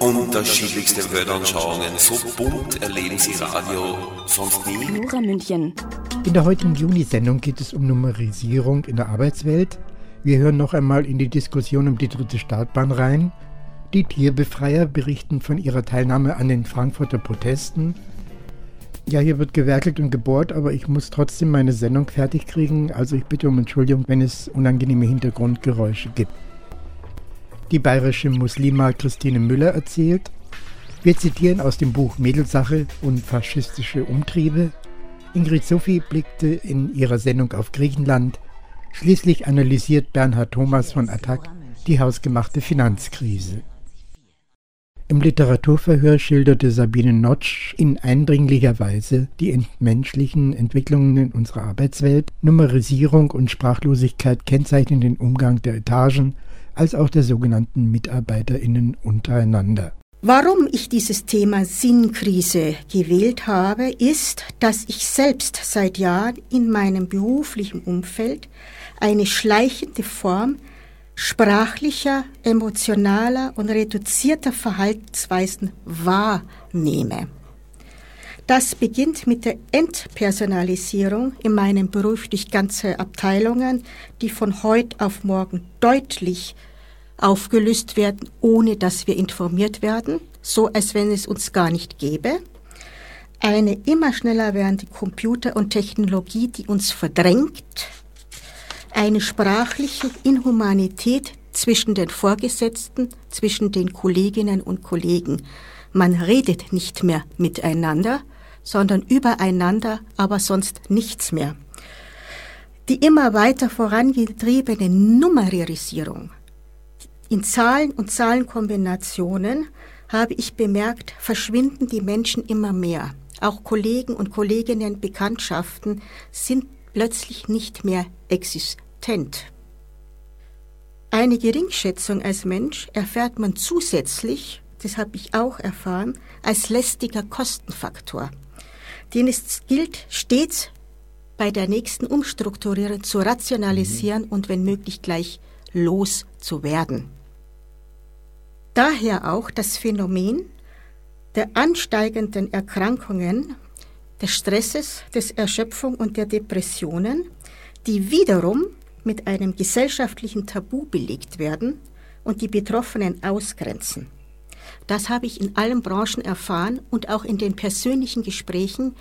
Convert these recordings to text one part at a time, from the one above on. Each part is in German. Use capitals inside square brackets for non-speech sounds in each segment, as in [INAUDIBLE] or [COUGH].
Unterschiedlichste Weltanschauungen. So bunt erleben Sie Radio sonst nie. Nora München. In der heutigen Juni-Sendung geht es um Numerisierung in der Arbeitswelt. Wir hören noch einmal in die Diskussion um die dritte Startbahn rein. Die Tierbefreier berichten von ihrer Teilnahme an den Frankfurter Protesten. Ja, hier wird gewerkelt und gebohrt, aber ich muss trotzdem meine Sendung fertig kriegen. Also ich bitte um Entschuldigung, wenn es unangenehme Hintergrundgeräusche gibt die bayerische Muslima Christine Müller erzählt. Wir zitieren aus dem Buch Mädelsache und faschistische Umtriebe. Ingrid Sophie blickte in ihrer Sendung auf Griechenland. Schließlich analysiert Bernhard Thomas von Attac die hausgemachte Finanzkrise. Im Literaturverhör schilderte Sabine Notsch in eindringlicher Weise die entmenschlichen Entwicklungen in unserer Arbeitswelt. Numerisierung und Sprachlosigkeit kennzeichnen den Umgang der Etagen als auch der sogenannten Mitarbeiterinnen untereinander. Warum ich dieses Thema Sinnkrise gewählt habe, ist, dass ich selbst seit Jahren in meinem beruflichen Umfeld eine schleichende Form sprachlicher, emotionaler und reduzierter Verhaltensweisen wahrnehme. Das beginnt mit der Entpersonalisierung in meinem Beruf durch ganze Abteilungen, die von heute auf morgen deutlich aufgelöst werden, ohne dass wir informiert werden, so als wenn es uns gar nicht gäbe. Eine immer schneller werdende Computer- und Technologie, die uns verdrängt. Eine sprachliche Inhumanität zwischen den Vorgesetzten, zwischen den Kolleginnen und Kollegen. Man redet nicht mehr miteinander, sondern übereinander, aber sonst nichts mehr. Die immer weiter vorangetriebene Numerisierung in Zahlen und Zahlenkombinationen habe ich bemerkt, verschwinden die Menschen immer mehr. Auch Kollegen und Kolleginnen, Bekanntschaften sind plötzlich nicht mehr existent. Eine Geringschätzung als Mensch erfährt man zusätzlich, das habe ich auch erfahren, als lästiger Kostenfaktor, den es gilt, stets bei der nächsten Umstrukturierung zu rationalisieren mhm. und wenn möglich gleich loszuwerden. Daher auch das Phänomen der ansteigenden Erkrankungen, des Stresses, des Erschöpfung und der Depressionen, die wiederum mit einem gesellschaftlichen Tabu belegt werden und die Betroffenen ausgrenzen. Das habe ich in allen Branchen erfahren und auch in den persönlichen Gesprächen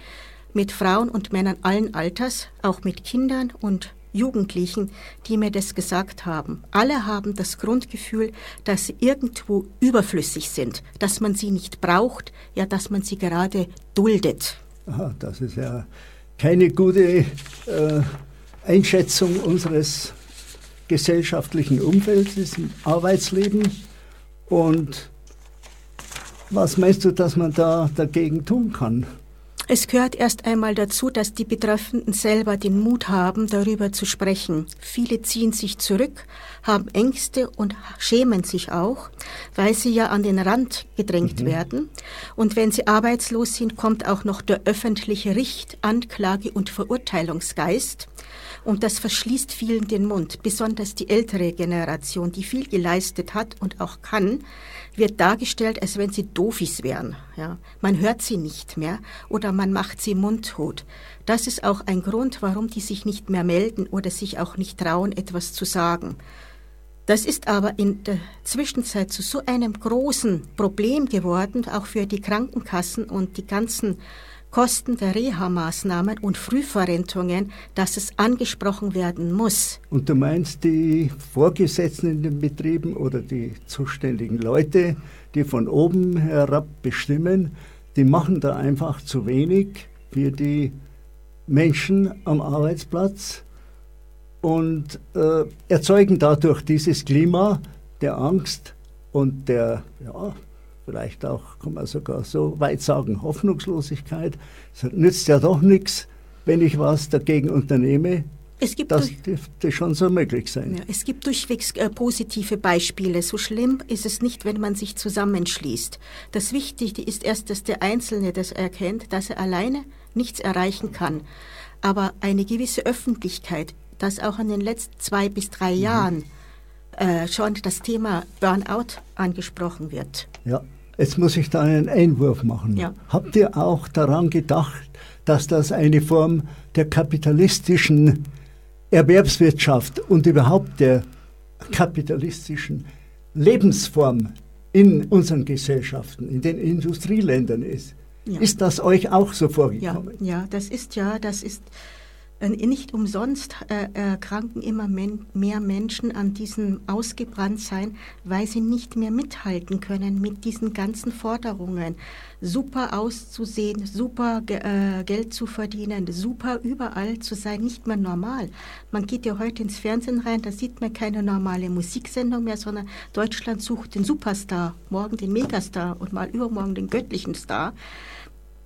mit Frauen und Männern allen Alters, auch mit Kindern und Jugendlichen, die mir das gesagt haben. Alle haben das Grundgefühl, dass sie irgendwo überflüssig sind, dass man sie nicht braucht, ja, dass man sie gerade duldet. Aha, das ist ja keine gute äh, Einschätzung unseres gesellschaftlichen Umfeldes im Arbeitsleben. Und was meinst du, dass man da dagegen tun kann? Es gehört erst einmal dazu, dass die Betreffenden selber den Mut haben, darüber zu sprechen. Viele ziehen sich zurück, haben Ängste und schämen sich auch, weil sie ja an den Rand gedrängt mhm. werden. Und wenn sie arbeitslos sind, kommt auch noch der öffentliche Richt, Anklage und Verurteilungsgeist. Und das verschließt vielen den Mund, besonders die ältere Generation, die viel geleistet hat und auch kann, wird dargestellt, als wenn sie Doofis wären. Ja. Man hört sie nicht mehr oder man macht sie mundtot. Das ist auch ein Grund, warum die sich nicht mehr melden oder sich auch nicht trauen, etwas zu sagen. Das ist aber in der Zwischenzeit zu so einem großen Problem geworden, auch für die Krankenkassen und die ganzen Kosten der Reha-Maßnahmen und Frühverrentungen, dass es angesprochen werden muss. Und du meinst, die Vorgesetzten in den Betrieben oder die zuständigen Leute, die von oben herab bestimmen, die machen da einfach zu wenig für die Menschen am Arbeitsplatz und äh, erzeugen dadurch dieses Klima der Angst und der ja, vielleicht auch, kann man sogar so weit sagen, Hoffnungslosigkeit. Es nützt ja doch nichts, wenn ich was dagegen unternehme. Es gibt das dürfte schon so möglich sein. Ja, es gibt durchwegs äh, positive Beispiele. So schlimm ist es nicht, wenn man sich zusammenschließt. Das Wichtige ist erst, dass der Einzelne das erkennt, dass er alleine nichts erreichen kann. Aber eine gewisse Öffentlichkeit, dass auch in den letzten zwei bis drei mhm. Jahren äh, schon das Thema Burnout angesprochen wird. Ja, jetzt muss ich da einen Einwurf machen. Ja. Habt ihr auch daran gedacht, dass das eine Form der kapitalistischen Erwerbswirtschaft und überhaupt der kapitalistischen Lebensform in unseren Gesellschaften, in den Industrieländern ist? Ja. Ist das euch auch so vorgekommen? Ja, ja, das ist ja, das ist nicht umsonst äh, erkranken immer mehr Menschen an diesem Ausgebranntsein, weil sie nicht mehr mithalten können mit diesen ganzen Forderungen. Super auszusehen, super ge äh, Geld zu verdienen, super überall zu sein, nicht mehr normal. Man geht ja heute ins Fernsehen rein, da sieht man keine normale Musiksendung mehr, sondern Deutschland sucht den Superstar, morgen den Megastar und mal übermorgen den göttlichen Star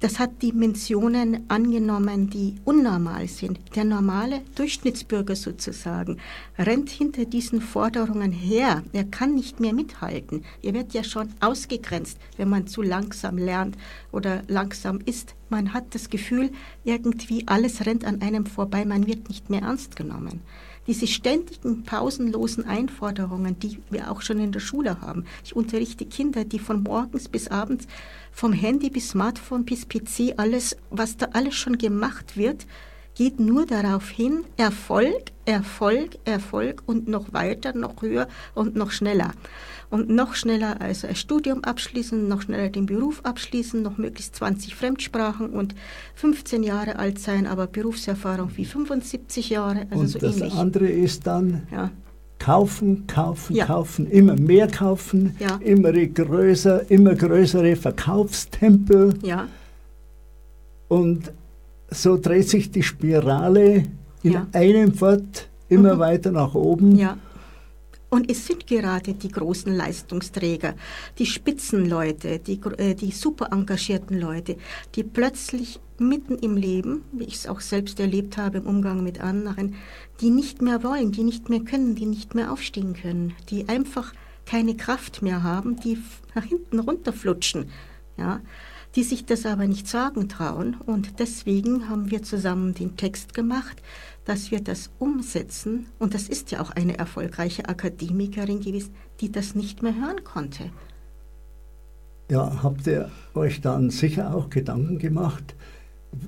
das hat Dimensionen angenommen, die unnormal sind. Der normale Durchschnittsbürger sozusagen rennt hinter diesen Forderungen her. Er kann nicht mehr mithalten. Er wird ja schon ausgegrenzt, wenn man zu langsam lernt oder langsam ist. Man hat das Gefühl, irgendwie alles rennt an einem vorbei, man wird nicht mehr ernst genommen diese ständigen, pausenlosen Einforderungen, die wir auch schon in der Schule haben. Ich unterrichte Kinder, die von morgens bis abends, vom Handy bis Smartphone bis PC, alles, was da alles schon gemacht wird, geht nur darauf hin, Erfolg, Erfolg, Erfolg und noch weiter, noch höher und noch schneller und noch schneller also ein Studium abschließen, noch schneller den Beruf abschließen, noch möglichst 20 Fremdsprachen und 15 Jahre alt sein, aber Berufserfahrung wie 75 Jahre. Also und so das ähnlich. andere ist dann ja. kaufen, kaufen, ja. kaufen, immer mehr kaufen, ja. immer größer, immer größere Verkaufstempel. Ja. Und so dreht sich die Spirale in einem fort immer mhm. weiter nach oben. Ja. Und es sind gerade die großen Leistungsträger, die Spitzenleute, die, äh, die super engagierten Leute, die plötzlich mitten im Leben, wie ich es auch selbst erlebt habe im Umgang mit anderen, die nicht mehr wollen, die nicht mehr können, die nicht mehr aufstehen können, die einfach keine Kraft mehr haben, die nach hinten runterflutschen, ja, die sich das aber nicht sagen trauen. Und deswegen haben wir zusammen den Text gemacht, dass wir das umsetzen, und das ist ja auch eine erfolgreiche Akademikerin gewesen, die das nicht mehr hören konnte. Ja, habt ihr euch dann sicher auch Gedanken gemacht,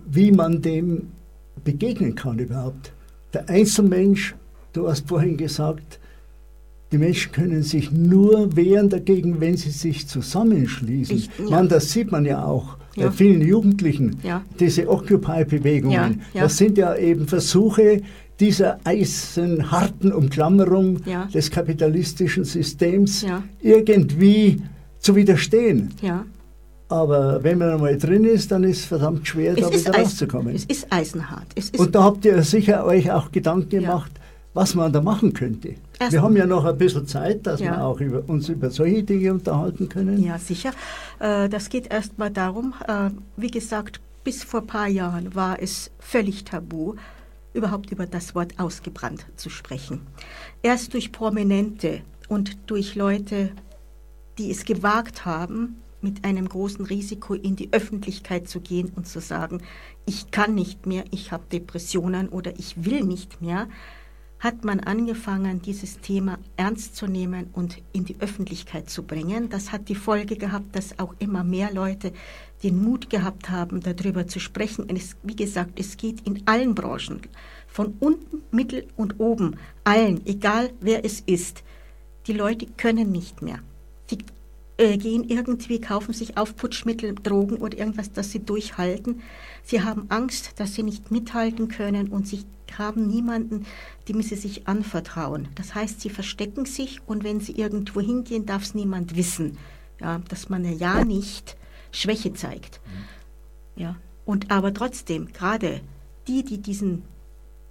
wie man dem begegnen kann überhaupt? Der Einzelmensch, du hast vorhin gesagt, die Menschen können sich nur wehren dagegen, wenn sie sich zusammenschließen. Ich, ja. Man, das sieht man ja auch ja. vielen Jugendlichen, ja. diese Occupy-Bewegungen. Das sind ja eben Versuche dieser eisenharten Umklammerung des kapitalistischen Systems irgendwie zu widerstehen. Aber wenn man einmal drin ist, dann ist es verdammt schwer, es da wieder rauszukommen. Es ist eisenhart. Es ist Und da habt ihr sicher euch auch Gedanken gemacht, was man da machen könnte. Erst wir haben ja noch ein bisschen Zeit, dass ja. wir auch über, uns über solche Dinge unterhalten können. Ja, sicher. Äh, das geht erst mal darum, äh, wie gesagt, bis vor ein paar Jahren war es völlig tabu, überhaupt über das Wort ausgebrannt zu sprechen. Erst durch Prominente und durch Leute, die es gewagt haben, mit einem großen Risiko in die Öffentlichkeit zu gehen und zu sagen, ich kann nicht mehr, ich habe Depressionen oder ich will nicht mehr, hat man angefangen, dieses Thema ernst zu nehmen und in die Öffentlichkeit zu bringen. Das hat die Folge gehabt, dass auch immer mehr Leute den Mut gehabt haben, darüber zu sprechen. Und es, wie gesagt, es geht in allen Branchen, von unten, mittel und oben, allen, egal wer es ist. Die Leute können nicht mehr. Sie äh, gehen irgendwie, kaufen sich Aufputschmittel, Drogen oder irgendwas, das sie durchhalten. Sie haben Angst, dass sie nicht mithalten können und sie haben niemanden, dem sie sich anvertrauen. Das heißt, sie verstecken sich und wenn sie irgendwo hingehen, darf es niemand wissen, ja, dass man ja nicht Schwäche zeigt. Mhm. Ja. Und aber trotzdem, gerade die, die diesen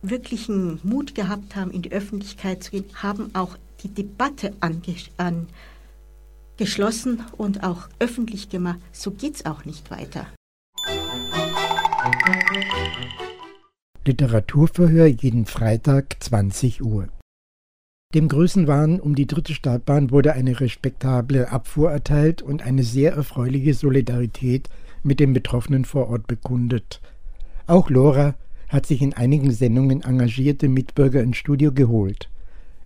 wirklichen Mut gehabt haben, in die Öffentlichkeit zu gehen, haben auch die Debatte ange an, und auch öffentlich gemacht. So geht es auch nicht weiter. Literaturverhör jeden Freitag 20 Uhr. Dem Größenwahn um die dritte Startbahn wurde eine respektable Abfuhr erteilt und eine sehr erfreuliche Solidarität mit den Betroffenen vor Ort bekundet. Auch Lora hat sich in einigen Sendungen engagierte Mitbürger ins Studio geholt.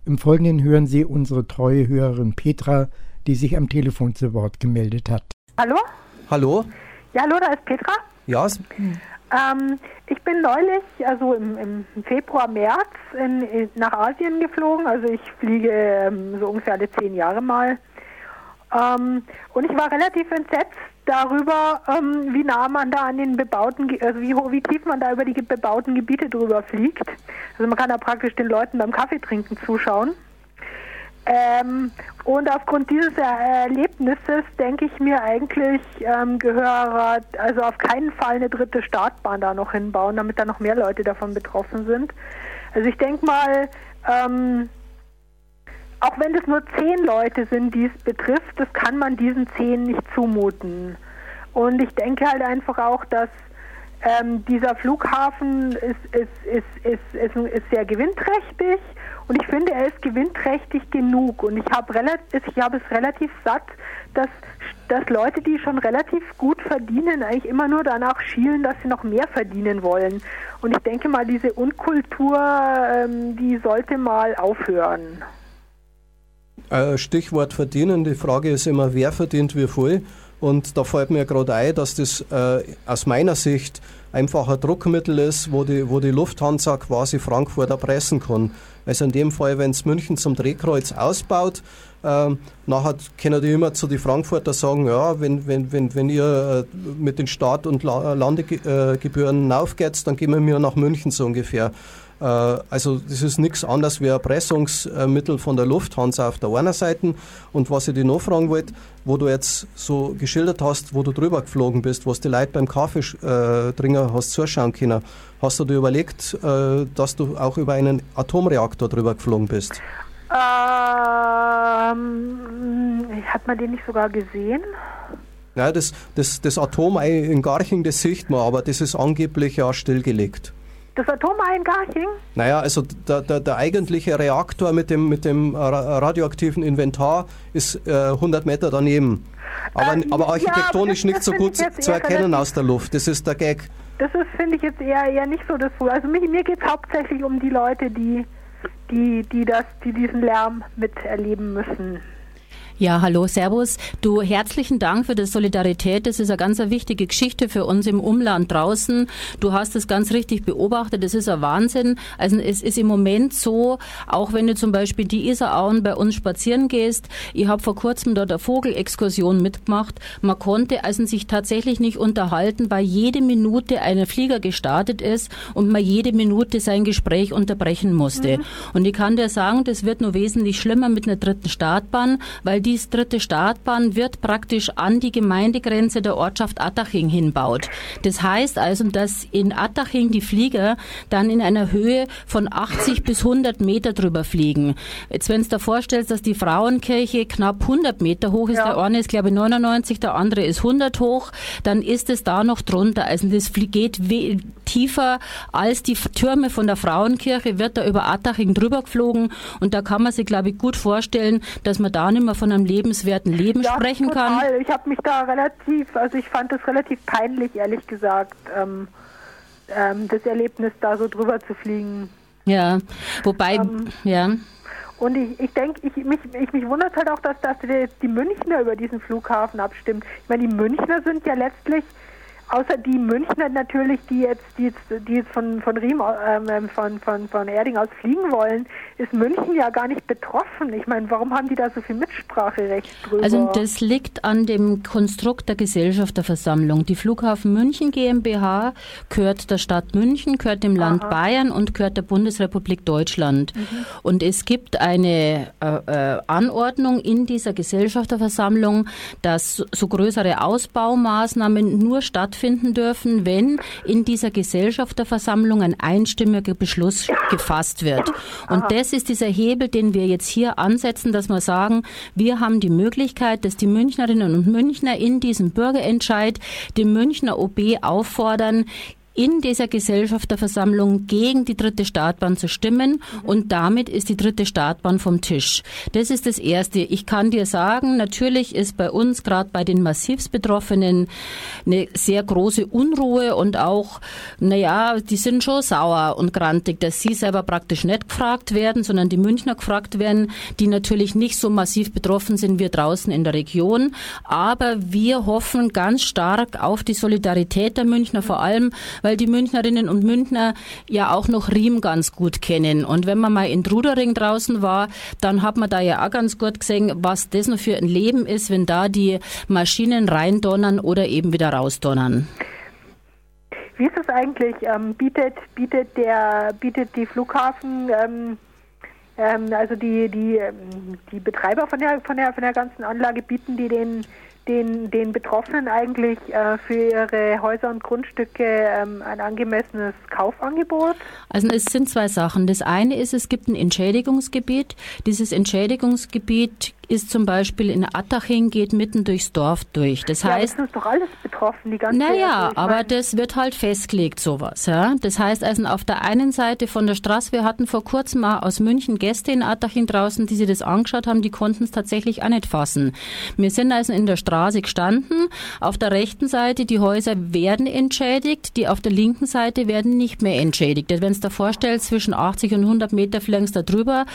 Im Folgenden hören Sie unsere treue Hörerin Petra, die sich am Telefon zu Wort gemeldet hat. Hallo? Hallo? Ja, hallo, da ist Petra. Ja, Ähm, ich bin neulich, also im, im Februar, März, in, in, nach Asien geflogen. Also ich fliege ähm, so ungefähr alle zehn Jahre mal. Ähm, und ich war relativ entsetzt darüber, ähm, wie nah man da an den bebauten, also wie, wie tief man da über die bebauten Gebiete drüber fliegt. Also man kann da praktisch den Leuten beim Kaffeetrinken zuschauen. Ähm, und aufgrund dieses Er- Erlebnisses denke ich mir eigentlich, ähm, gehöre also auf keinen Fall eine dritte Startbahn da noch hinbauen, damit da noch mehr Leute davon betroffen sind. Also ich denke mal, ähm, auch wenn es nur zehn Leute sind, die es betrifft, das kann man diesen zehn nicht zumuten. Und ich denke halt einfach auch, dass ähm, dieser Flughafen ist, ist, ist, ist, sehr gewinnträchtig und ich finde, er ist gewinnträchtig genug. Und ich habe habe es relativ satt, dass, dass Leute, die schon relativ gut verdienen, eigentlich immer nur danach schielen, dass sie noch mehr verdienen wollen. Und ich denke mal, diese Unkultur, ähm, die sollte mal aufhören. Äh, Stichwort verdienen. Die Frage ist immer, wer verdient wie viel. Und da fällt mir gerade ein, dass das äh, aus meiner Sicht einfach ein Druckmittel ist, wo die, wo die Lufthansa quasi Frankfurt erpressen kann. Also in dem Fall, wenn es München zum Drehkreuz ausbaut, ähm, nachher können die immer zu den Frankfurter sagen, ja, wenn, wenn, wenn, wenn ihr äh, mit den Start- und La Landegebühren aufgeht, dann gehen wir mir nach München so ungefähr. Äh, also das ist nichts anderes wie Erpressungsmittel von der Lufthansa auf der einen Seite. Und was ich dich noch fragen wollte, wo du jetzt so geschildert hast, wo du drüber geflogen bist, was die Leute beim Kaffeetrinken hast zuschauen können, hast du dir überlegt, äh, dass du auch über einen Atomreaktor drüber geflogen bist? Ähm, hat man den nicht sogar gesehen? Ja, das, das, das Atomei in Garching, das sieht man, aber das ist angeblich ja stillgelegt. Das Atomei in Garching? Naja, also der, der, der eigentliche Reaktor mit dem, mit dem ra- radioaktiven Inventar ist äh, 100 Meter daneben. Aber, Ähm, aber ja, architektonisch aber nicht das- das so gut zu erkennen aus der Luft. Das ist der Gag. Das ist, finde ich, jetzt eher, eher nicht so das Problem. Also mir, mir geht es hauptsächlich um die Leute, die, die, die, das, die diesen Lärm miterleben müssen. Ja, hallo, Servus. Du, herzlichen Dank für die Solidarität. Das ist eine ganz eine wichtige Geschichte für uns im Umland draußen. Du hast es ganz richtig beobachtet. Das ist ein Wahnsinn. Also es ist im Moment so, auch wenn du zum Beispiel die Isarauen bei uns spazieren gehst. Ich habe vor kurzem dort eine Vogelexkursion mitgemacht. Man konnte also sich tatsächlich nicht unterhalten, weil jede Minute ein Flieger gestartet ist und man jede Minute sein Gespräch unterbrechen musste. Und ich kann dir sagen, das wird nur wesentlich schlimmer mit einer dritten Startbahn, weil die dritte Startbahn wird praktisch an die Gemeindegrenze der Ortschaft Attaching hinbaut. Das heißt also, dass in Attaching die Flieger dann in einer Höhe von 80 bis 100 Meter drüber fliegen. Jetzt, wenn du dir vorstellst, dass die Frauenkirche knapp 100 Meter hoch ist, Ja. der eine ist glaube ich 99, der andere ist 100 hoch, dann ist es da noch drunter. Also das geht tiefer als die Türme von der Frauenkirche, wird da über Attaching drüber geflogen und da kann man sich glaube ich gut vorstellen, dass man da nicht mehr von einem lebenswerten Leben sprechen total. kann. Ich habe mich da relativ, also ich fand das relativ peinlich, ehrlich gesagt, ähm, ähm, das Erlebnis da so drüber zu fliegen. Ja, wobei, Ähm, ja. Und ich, ich denke, ich, mich, ich, mich wundert halt auch, dass, dass die, die Münchner über diesen Flughafen abstimmt. Ich meine, die Münchner sind ja letztlich, außer die Münchner natürlich, die jetzt, die jetzt, die jetzt von, von Riem, ähm, von, von, von Erding aus fliegen wollen, ist München ja gar nicht betroffen. Ich meine, warum haben die da so viel Mitspracherecht drüber? Also das liegt an dem Konstrukt der Gesellschafterversammlung. Die Flughafen München GmbH gehört der Stadt München, gehört dem Land Bayern und gehört der Bundesrepublik Deutschland. Und es gibt eine äh, äh, Anordnung in dieser Gesellschafterversammlung, dass so- größere Ausbaumaßnahmen nur stattfinden dürfen, wenn in dieser Gesellschafterversammlung ein einstimmiger Beschluss gefasst wird. Und das ist dieser Hebel, den wir jetzt hier ansetzen, dass wir sagen, wir haben die Möglichkeit, dass die Münchnerinnen und Münchner in diesem Bürgerentscheid dem Münchner OB auffordern, in dieser Gesellschafterversammlung gegen die dritte Startbahn zu stimmen und damit ist die dritte Startbahn vom Tisch. Das ist das Erste. Ich kann dir sagen, natürlich ist bei uns gerade bei den Massivsbetroffenen eine sehr große Unruhe und auch, naja, die sind schon sauer und grantig, dass sie selber praktisch nicht gefragt werden, sondern die Münchner gefragt werden, die natürlich nicht so massiv betroffen sind wie draußen in der Region. Aber wir hoffen ganz stark auf die Solidarität der Münchner, vor allem, weil die Münchnerinnen und Münchner ja auch noch Riem ganz gut kennen. Und wenn man mal in Trudering draußen war, dann hat man da ja auch ganz gut gesehen, was das noch für ein Leben ist, wenn da die Maschinen reindonnern oder eben wieder rausdonnern. Wie ist es eigentlich? Ähm, bietet, bietet, der, bietet die Flughafen, ähm, ähm, also die, die, ähm, die Betreiber von der, von, der, von der ganzen Anlage, bieten die den den, den Betroffenen eigentlich äh, für ihre Häuser und Grundstücke ähm, ein angemessenes Kaufangebot? Also es sind zwei Sachen. Das eine ist, es gibt ein Entschädigungsgebiet. Dieses Entschädigungsgebiet ist zum Beispiel in Attaching, geht mitten durchs Dorf durch. Das ja, heißt, das ist doch alles betroffen, die ganze naja, also aber mein, das wird halt festgelegt, sowas. Ja? Das heißt also auf der einen Seite von der Straße, wir hatten vor kurzem mal aus München Gäste in Attaching draußen, die sich das angeschaut haben, die konnten es tatsächlich auch nicht fassen. Wir sind also in der Straße gestanden. Auf der rechten Seite, die Häuser werden entschädigt, die auf der linken Seite werden nicht mehr entschädigt. Wenn es da vorstellt, zwischen 80 und 100 Meter vielleicht da drüber,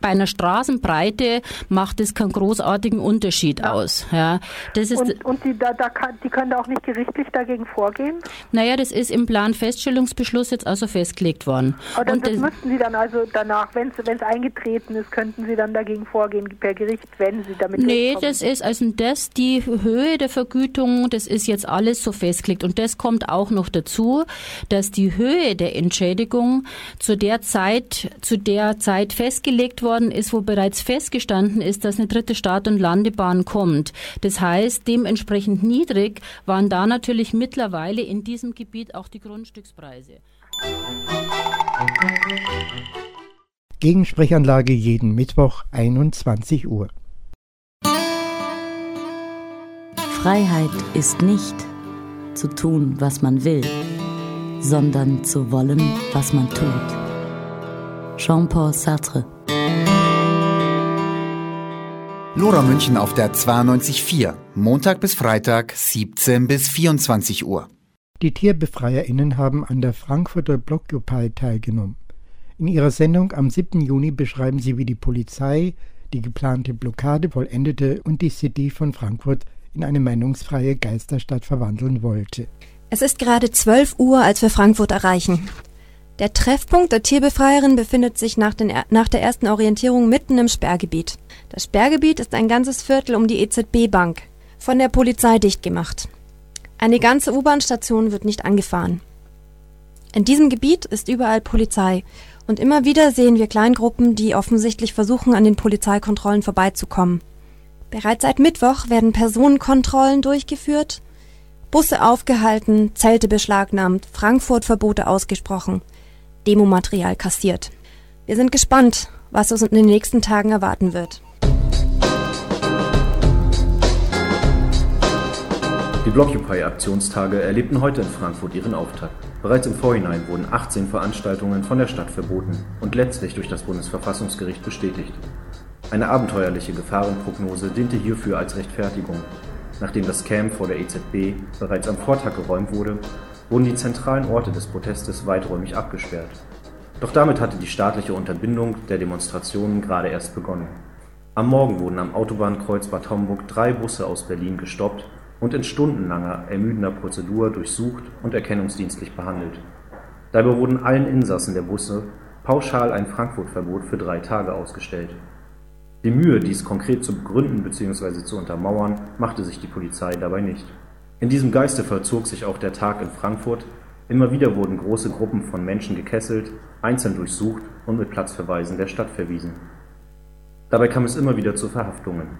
bei einer Straßenbreite macht es keinen großartigen Unterschied Ja. aus. Ja, das ist, und und die, da, da kann, die können da auch nicht gerichtlich dagegen vorgehen? naja, das ist im Planfeststellungsbeschluss jetzt also festgelegt worden. Oder Und das das- müssten Sie dann also danach, wenn es eingetreten ist, könnten Sie dann dagegen vorgehen per Gericht, wenn Sie damit Nee, durchkommen. das ist also das, die Höhe der Vergütung, das ist jetzt alles so festgelegt. Und das kommt auch noch dazu, dass die Höhe der Entschädigung zu der Zeit, zu der Zeit festgelegt worden ist, wo bereits festgestanden ist, dass eine dritte Start- und Landebahn kommt. Das heißt, dementsprechend niedrig waren da natürlich mittlerweile in diesem Gebiet auch die Grundstückspreise. Gegensprechanlage jeden Mittwoch 21 Uhr. Freiheit ist nicht zu tun, was man will, sondern zu wollen, was man tut. Jean-Paul Sartre Lora München auf der 92.4, Montag bis Freitag, 17 bis 24 Uhr. Die TierbefreierInnen haben an der Frankfurter Blockupy teilgenommen. In ihrer Sendung am 7. Juni beschreiben sie, wie die Polizei die geplante Blockade vollendete und die City von Frankfurt in eine meinungsfreie Geisterstadt verwandeln wollte. Es ist gerade 12 Uhr, als wir Frankfurt erreichen. Der Treffpunkt der Tierbefreierin befindet sich nach, den, nach der ersten Orientierung mitten im Sperrgebiet. Das Sperrgebiet ist ein ganzes Viertel um die EZB-Bank, von der Polizei dicht gemacht. Eine ganze U-Bahn-Station wird nicht angefahren. In diesem Gebiet ist überall Polizei und immer wieder sehen wir Kleingruppen, die offensichtlich versuchen, an den Polizeikontrollen vorbeizukommen. Bereits seit Mittwoch werden Personenkontrollen durchgeführt, Busse aufgehalten, Zelte beschlagnahmt, Frankfurt-Verbote ausgesprochen, Demomaterial kassiert. Wir sind gespannt, was uns in den nächsten Tagen erwarten wird. Die Blockupy-Aktionstage erlebten heute in Frankfurt ihren Auftakt. Bereits im Vorhinein wurden 18 Veranstaltungen von der Stadt verboten und letztlich durch das Bundesverfassungsgericht bestätigt. Eine abenteuerliche Gefahrenprognose diente hierfür als Rechtfertigung. Nachdem das Camp vor der EZB bereits am Vortag geräumt wurde, wurden die zentralen Orte des Protestes weiträumig abgesperrt. Doch damit hatte die staatliche Unterbindung der Demonstrationen gerade erst begonnen. Am Morgen wurden am Autobahnkreuz Bad Homburg drei Busse aus Berlin gestoppt und in stundenlanger, ermüdender Prozedur durchsucht und erkennungsdienstlich behandelt. Dabei wurden allen Insassen der Busse pauschal ein Frankfurt-Verbot für drei Tage ausgestellt. Die Mühe, dies konkret zu begründen bzw. zu untermauern, machte sich die Polizei dabei nicht. In diesem Geiste vollzog sich auch der Tag in Frankfurt. Immer wieder wurden große Gruppen von Menschen gekesselt, einzeln durchsucht und mit Platzverweisen der Stadt verwiesen. Dabei kam es immer wieder zu Verhaftungen.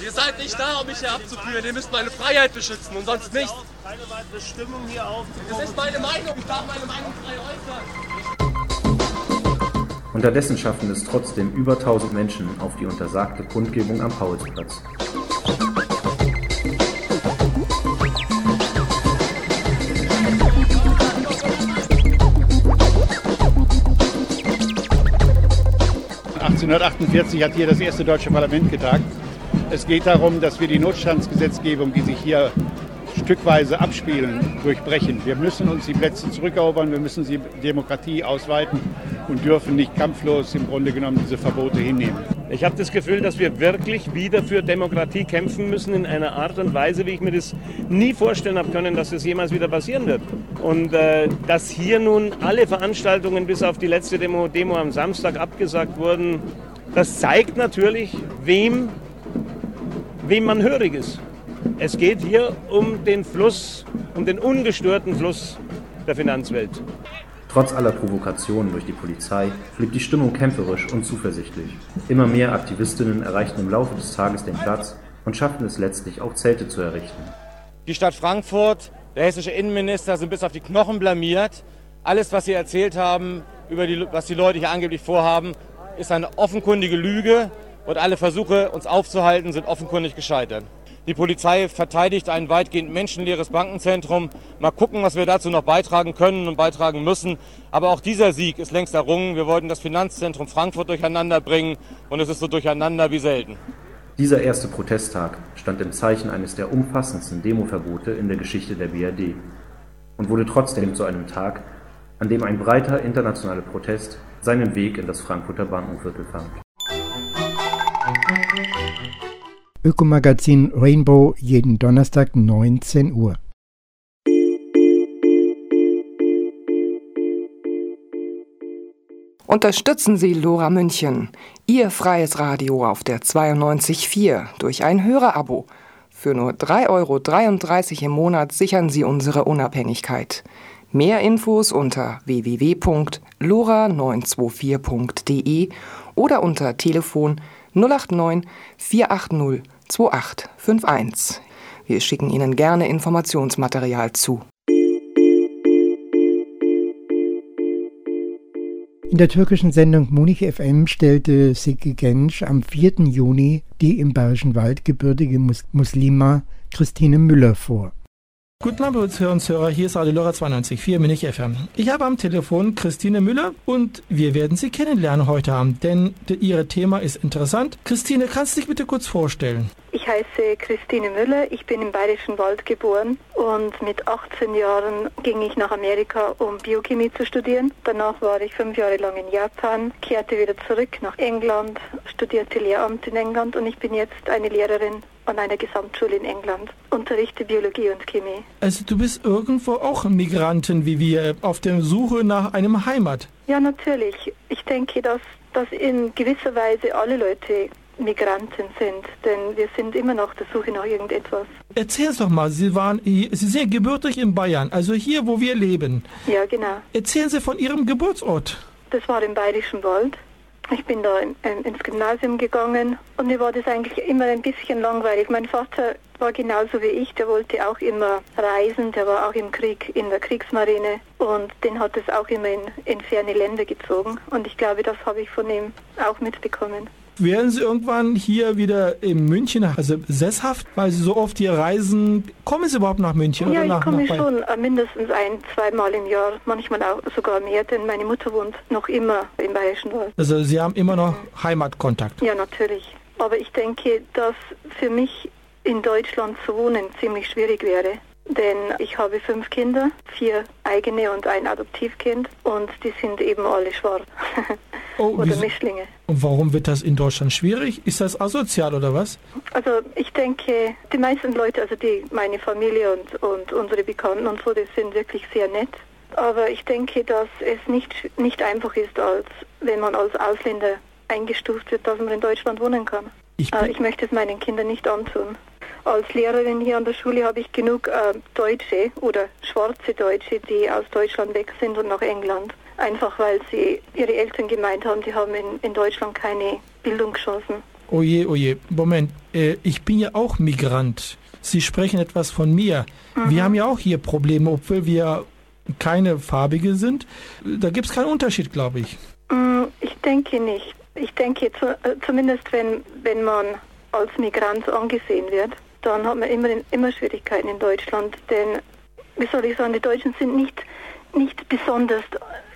Wir seid nicht da, um mich hier abzuführen. Ihr müsst meine Freiheit beschützen und sonst nicht. Keine weitere Stimmung hier auf. Das ist meine Meinung. Ich darf meine Meinung frei äußern. Unterdessen schaffen es trotzdem über 1000 Menschen auf die untersagte Kundgebung am Paulsplatz. 1948 hat hier das erste deutsche Parlament getagt. Es geht darum, dass wir die Notstandsgesetzgebung, die sich hier stückweise abspielen, durchbrechen. Wir müssen uns die Plätze zurückerobern, wir müssen die Demokratie ausweiten und dürfen nicht kampflos im Grunde genommen diese Verbote hinnehmen. Ich habe das Gefühl, dass wir wirklich wieder für Demokratie kämpfen müssen in einer Art und Weise, wie ich mir das nie vorstellen habe können, dass das jemals wieder passieren wird. Und äh, dass hier nun alle Veranstaltungen bis auf die letzte Demo, Demo am Samstag abgesagt wurden, das zeigt natürlich, wem, wem man hörig ist. Es geht hier um den Fluss, um den ungestörten Fluss der Finanzwelt. Trotz aller Provokationen durch die Polizei blieb die Stimmung kämpferisch und zuversichtlich. Immer mehr Aktivistinnen erreichten im Laufe des Tages den Platz und schafften es letztlich auch Zelte zu errichten. Die Stadt Frankfurt, der hessische Innenminister sind bis auf die Knochen blamiert. Alles, was sie erzählt haben, über die, was die Leute hier angeblich vorhaben, ist eine offenkundige Lüge und alle Versuche, uns aufzuhalten, sind offenkundig gescheitert. Die Polizei verteidigt ein weitgehend menschenleeres Bankenzentrum. Mal gucken, was wir dazu noch beitragen können und beitragen müssen. Aber auch dieser Sieg ist längst errungen. Wir wollten das Finanzzentrum Frankfurt durcheinander bringen und es ist so durcheinander wie selten. Dieser erste Protesttag stand im Zeichen eines der umfassendsten Demoverbote in der Geschichte der BRD und wurde trotzdem zu einem Tag, an dem ein breiter internationaler Protest seinen Weg in das Frankfurter Bankenviertel fand. Ökomagazin Rainbow jeden Donnerstag 19 Uhr. Unterstützen Sie Lora München, Ihr freies Radio auf der 92.4 durch ein Hörerabo. Für nur 3,33 Euro im Monat sichern Sie unsere Unabhängigkeit. Mehr Infos unter www.lora924.de oder unter Telefon 089 480 2851. Wir schicken Ihnen gerne Informationsmaterial zu. In der türkischen Sendung Munich FM stellte Seki Gensch am 4. Juni die im Bayerischen Wald gebürtige Mus Muslima Christine Müller vor. Guten Abend, Hörer und Hörer, hier ist Radio Lora 92.4 Munich FM. Ich habe am Telefon Christine Müller und wir werden Sie kennenlernen heute Abend, denn Ihr Thema ist interessant. Christine, kannst du dich bitte kurz vorstellen? Ich heiße Christine Müller, ich bin im Bayerischen Wald geboren und mit 18 Jahren ging ich nach Amerika, um Biochemie zu studieren. Danach war ich fünf Jahre lang in Japan, kehrte wieder zurück nach England, studierte Lehramt in England und ich bin jetzt eine Lehrerin an einer Gesamtschule in England, unterrichte Biologie und Chemie. Also du bist irgendwo auch Migranten wie wir, auf der Suche nach einem Heimat. Ja, natürlich. Ich denke, dass, dass in gewisser Weise alle Leute Migranten sind, denn wir sind immer noch auf der Suche nach irgendetwas. Erzähl doch mal, Sie waren, Sie sind gebürtig in Bayern, also hier, wo wir leben. Ja, genau. Erzählen Sie von Ihrem Geburtsort. Das war im Bayerischen Wald. Ich bin da in, in, ins Gymnasium gegangen und mir war das eigentlich immer ein bisschen langweilig. Mein Vater war genauso wie ich, der wollte auch immer reisen, der war auch im Krieg in der Kriegsmarine und den hat es auch immer in, in ferne Länder gezogen und ich glaube, das habe ich von ihm auch mitbekommen. Werden Sie irgendwann hier wieder in München, also sesshaft, weil Sie so oft hier reisen? Kommen Sie überhaupt nach München? Ja, oder nach, ich komme schon äh, mindestens ein, zweimal im Jahr, manchmal auch sogar mehr, denn meine Mutter wohnt noch immer im Bayerischen Wald. Also Sie haben immer noch Heimatkontakt? Ja, natürlich. Aber ich denke, dass für mich in Deutschland zu wohnen ziemlich schwierig wäre. Denn ich habe fünf Kinder, vier eigene und ein Adoptivkind und die sind eben alle schwarz. [LAUGHS] Oh, oder? Mischlinge. Und warum wird das in Deutschland schwierig? Ist das asozial oder was? Also ich denke, die meisten Leute, also die meine Familie und, und unsere Bekannten und so, die sind wirklich sehr nett. Aber ich denke, dass es nicht, nicht einfach ist, als wenn man als Ausländer eingestuft wird, dass man in Deutschland wohnen kann. Ich, äh, ich möchte es meinen Kindern nicht antun. Als Lehrerin hier an der Schule habe ich genug äh, Deutsche oder schwarze Deutsche, die aus Deutschland weg sind und nach England. Einfach weil sie ihre Eltern gemeint haben, sie haben in, in Deutschland keine Bildungschancen. Oje, oje, Moment, äh, ich bin ja auch Migrant. Sie sprechen etwas von mir. Mhm. Wir haben ja auch hier Probleme, obwohl wir keine Farbige sind. Da gibt es keinen Unterschied, glaube ich. Mm, ich denke nicht. Ich denke zu, äh, zumindest, wenn, wenn man als Migrant angesehen wird, dann hat man immer, immer Schwierigkeiten in Deutschland. Denn, wie soll ich sagen, die Deutschen sind nicht, nicht besonders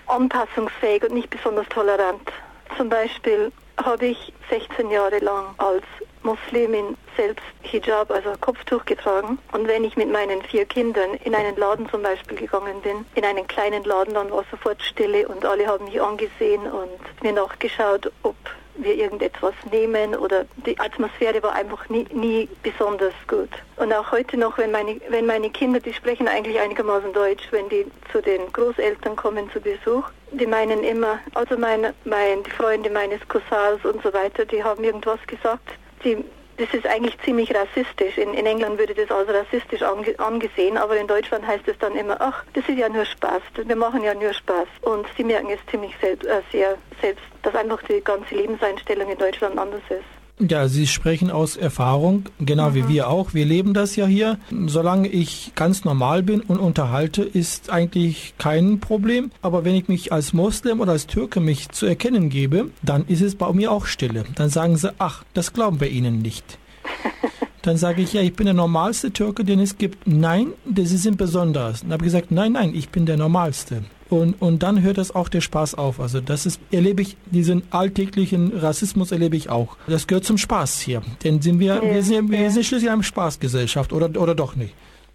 anpassungsfähig und nicht besonders tolerant. Zum Beispiel habe ich 16 Jahre lang als Muslimin selbst Hijab, also Kopftuch getragen. Und wenn ich mit meinen vier Kindern in einen Laden zum Beispiel gegangen bin, in einen kleinen Laden, dann war sofort Stille und alle haben mich angesehen und mir nachgeschaut, ob wir irgendetwas nehmen oder die Atmosphäre war einfach nie, nie besonders gut. Und auch heute noch, wenn meine, wenn meine Kinder, die sprechen eigentlich einigermaßen Deutsch, wenn die zu den Großeltern kommen zu Besuch, die meinen immer, also mein, mein, die Freunde meines Cousins und so weiter, die haben irgendwas gesagt, die das ist eigentlich ziemlich rassistisch. In, in England würde das als rassistisch ange, angesehen, aber in Deutschland heißt es dann immer, ach, das ist ja nur Spaß, wir machen ja nur Spaß. Und sie merken es ziemlich selbst, äh, sehr selbst, dass einfach die ganze Lebenseinstellung in Deutschland anders ist. Ja, Sie sprechen aus Erfahrung, genau mhm. wie wir auch. Wir leben das ja hier. Solange ich ganz normal bin und unterhalte, ist eigentlich kein Problem. Aber wenn ich mich als Moslem oder als Türke mich zu erkennen gebe, dann ist es bei mir auch Stille. Dann sagen sie, ach, das glauben wir Ihnen nicht. [LAUGHS] Dann sage ich, ja, ich bin der normalste Türke, den es gibt. Nein, Sie sind besonders. Dann habe ich gesagt, nein, nein, ich bin der normalste. Und, und dann hört das auch der Spaß auf. Also das ist, erlebe ich, diesen alltäglichen Rassismus erlebe ich auch. Das gehört zum Spaß hier. Denn sind wir, ja, wir, sind, wir ja. sind schließlich eine Spaßgesellschaft, oder, oder doch nicht?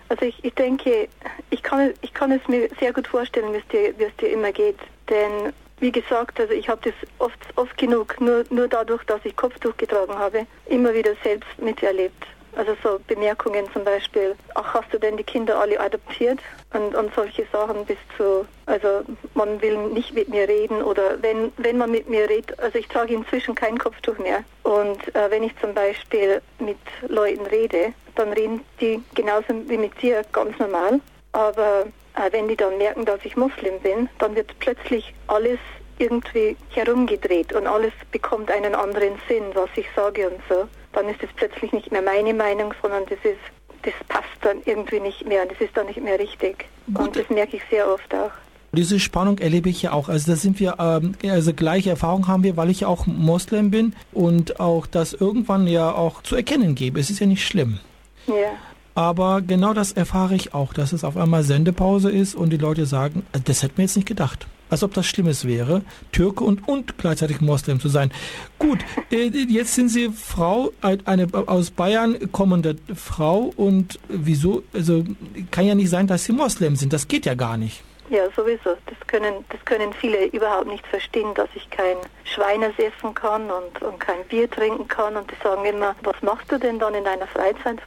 Also ich, ich denke, ich kann, ich kann es mir sehr gut vorstellen, wie es dir, wie es dir immer geht. Denn wie gesagt, also ich habe das oft, oft genug, nur, nur dadurch, dass ich Kopftuch getragen habe, immer wieder selbst miterlebt. Also so Bemerkungen zum Beispiel, ach, hast du denn die Kinder alle adoptiert? Und, und solche Sachen bis zu, also man will nicht mit mir reden oder wenn, wenn man mit mir redet, also ich trage inzwischen kein Kopftuch mehr. Und äh, wenn ich zum Beispiel mit Leuten rede, dann reden die genauso wie mit dir ganz normal. Aber wenn die dann merken, dass ich Muslim bin, dann wird plötzlich alles irgendwie herumgedreht und alles bekommt einen anderen Sinn, was ich sage und so dann ist es plötzlich nicht mehr meine Meinung, sondern das ist, das passt dann irgendwie nicht mehr, das ist dann nicht mehr richtig. Gut. Und das merke ich sehr oft auch. Diese Spannung erlebe ich ja auch. Also da sind wir, ähm, also gleiche Erfahrung haben wir, weil ich ja auch Moslem bin und auch das irgendwann ja auch zu erkennen gebe. Es ist ja nicht schlimm. Ja. Aber genau das erfahre ich auch, dass es auf einmal Sendepause ist und die Leute sagen, äh, das hätten wir jetzt nicht gedacht als ob das Schlimmes wäre, Türke und, und gleichzeitig Moslem zu sein. Gut, äh, jetzt sind Sie Frau, eine aus Bayern kommende Frau und wieso, also kann ja nicht sein, dass Sie Moslem sind, das geht ja gar nicht. Ja, sowieso. Das können, das können viele überhaupt nicht verstehen, dass ich kein Schweines essen kann und, und kein Bier trinken kann. Und die sagen immer, was machst du denn dann in deiner Freizeit?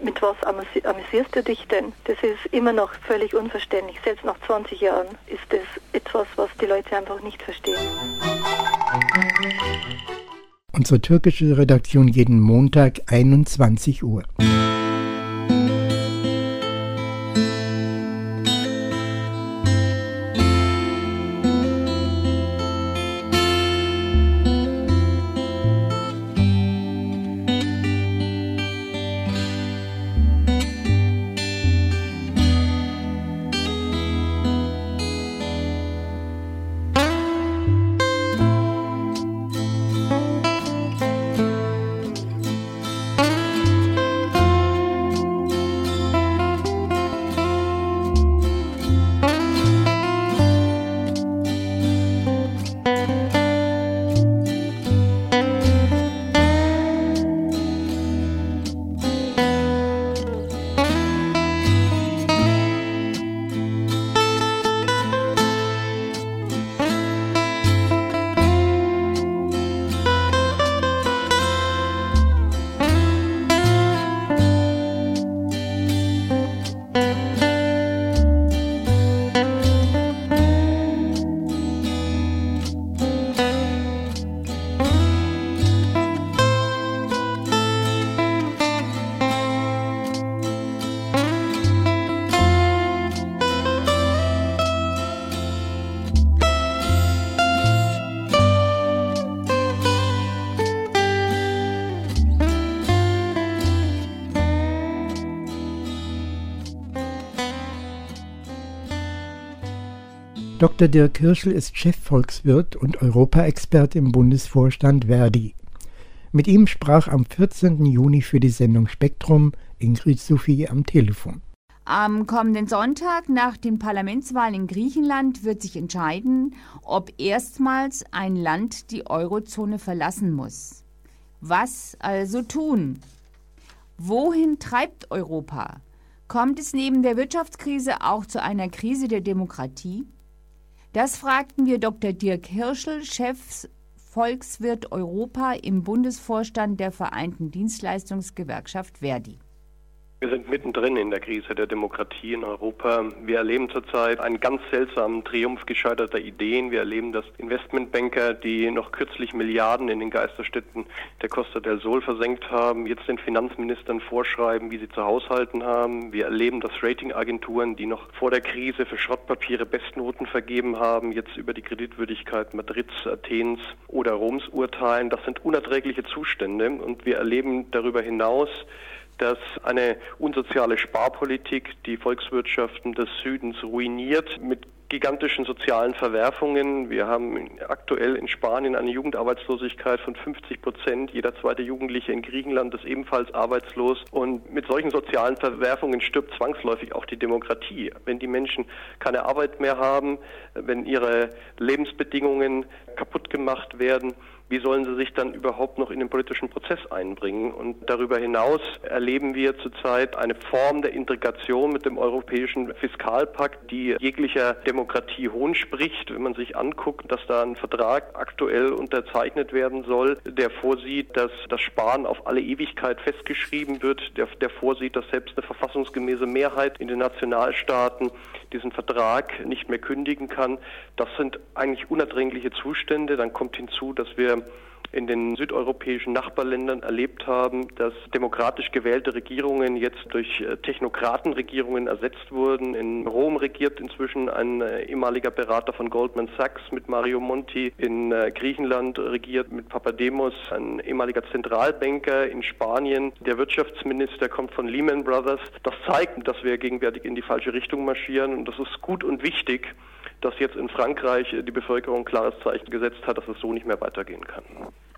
Mit was amüsierst du dich denn? Das ist immer noch völlig unverständlich. Selbst nach 20 Jahren ist das etwas, was die Leute einfach nicht verstehen. Unsere türkische Redaktion jeden Montag 21 Uhr. Dr. Dirk Hirschel ist Chefvolkswirt und Europaexperte im Bundesvorstand Verdi. Mit ihm sprach am 14. Juni für die Sendung Spektrum Ingrid Sophie am Telefon. Am kommenden Sonntag nach den Parlamentswahlen in Griechenland wird sich entscheiden, ob erstmals ein Land die Eurozone verlassen muss. Was also tun? Wohin treibt Europa? Kommt es neben der Wirtschaftskrise auch zu einer Krise der Demokratie? Das fragten wir Dr. Dirk Hirschel, Chef Volkswirt Europa im Bundesvorstand der Vereinten Dienstleistungsgewerkschaft Verdi. Wir sind mittendrin in der Krise der Demokratie in Europa. Wir erleben zurzeit einen ganz seltsamen Triumph gescheiterter Ideen. Wir erleben, dass Investmentbanker, die noch kürzlich Milliarden in den Geisterstädten der Costa del Sol versenkt haben, jetzt den Finanzministern vorschreiben, wie sie zu haushalten haben. Wir erleben, dass Ratingagenturen, die noch vor der Krise für Schrottpapiere Bestnoten vergeben haben, jetzt über die Kreditwürdigkeit Madrids, Athens oder Roms urteilen. Das sind unerträgliche Zustände und wir erleben darüber hinaus, dass eine unsoziale Sparpolitik die Volkswirtschaften des Südens ruiniert mit gigantischen sozialen Verwerfungen. Wir haben aktuell in Spanien eine Jugendarbeitslosigkeit von 50 Prozent. Jeder zweite Jugendliche in Griechenland ist ebenfalls arbeitslos. Und mit solchen sozialen Verwerfungen stirbt zwangsläufig auch die Demokratie. Wenn die Menschen keine Arbeit mehr haben, wenn ihre Lebensbedingungen kaputt gemacht werden, wie sollen sie sich dann überhaupt noch in den politischen Prozess einbringen? Und darüber hinaus erleben wir zurzeit eine Form der Integration mit dem europäischen Fiskalpakt, die jeglicher Demokratie hohn spricht. Wenn man sich anguckt, dass da ein Vertrag aktuell unterzeichnet werden soll, der vorsieht, dass das Sparen auf alle Ewigkeit festgeschrieben wird, der, der vorsieht, dass selbst eine verfassungsgemäße Mehrheit in den Nationalstaaten diesen Vertrag nicht mehr kündigen kann. Das sind eigentlich unerträgliche Zustände. Dann kommt hinzu, dass wir in den südeuropäischen Nachbarländern erlebt haben, dass demokratisch gewählte Regierungen jetzt durch äh, Technokratenregierungen ersetzt wurden. In Rom regiert inzwischen ein äh, ehemaliger Berater von Goldman Sachs mit Mario Monti. In äh, Griechenland regiert mit Papademos ein ehemaliger Zentralbanker. In Spanien der Wirtschaftsminister kommt von Lehman Brothers. Das zeigt, dass wir gegenwärtig in die falsche Richtung marschieren und das ist gut und wichtig dass jetzt in Frankreich die Bevölkerung ein klares Zeichen gesetzt hat, dass es so nicht mehr weitergehen kann.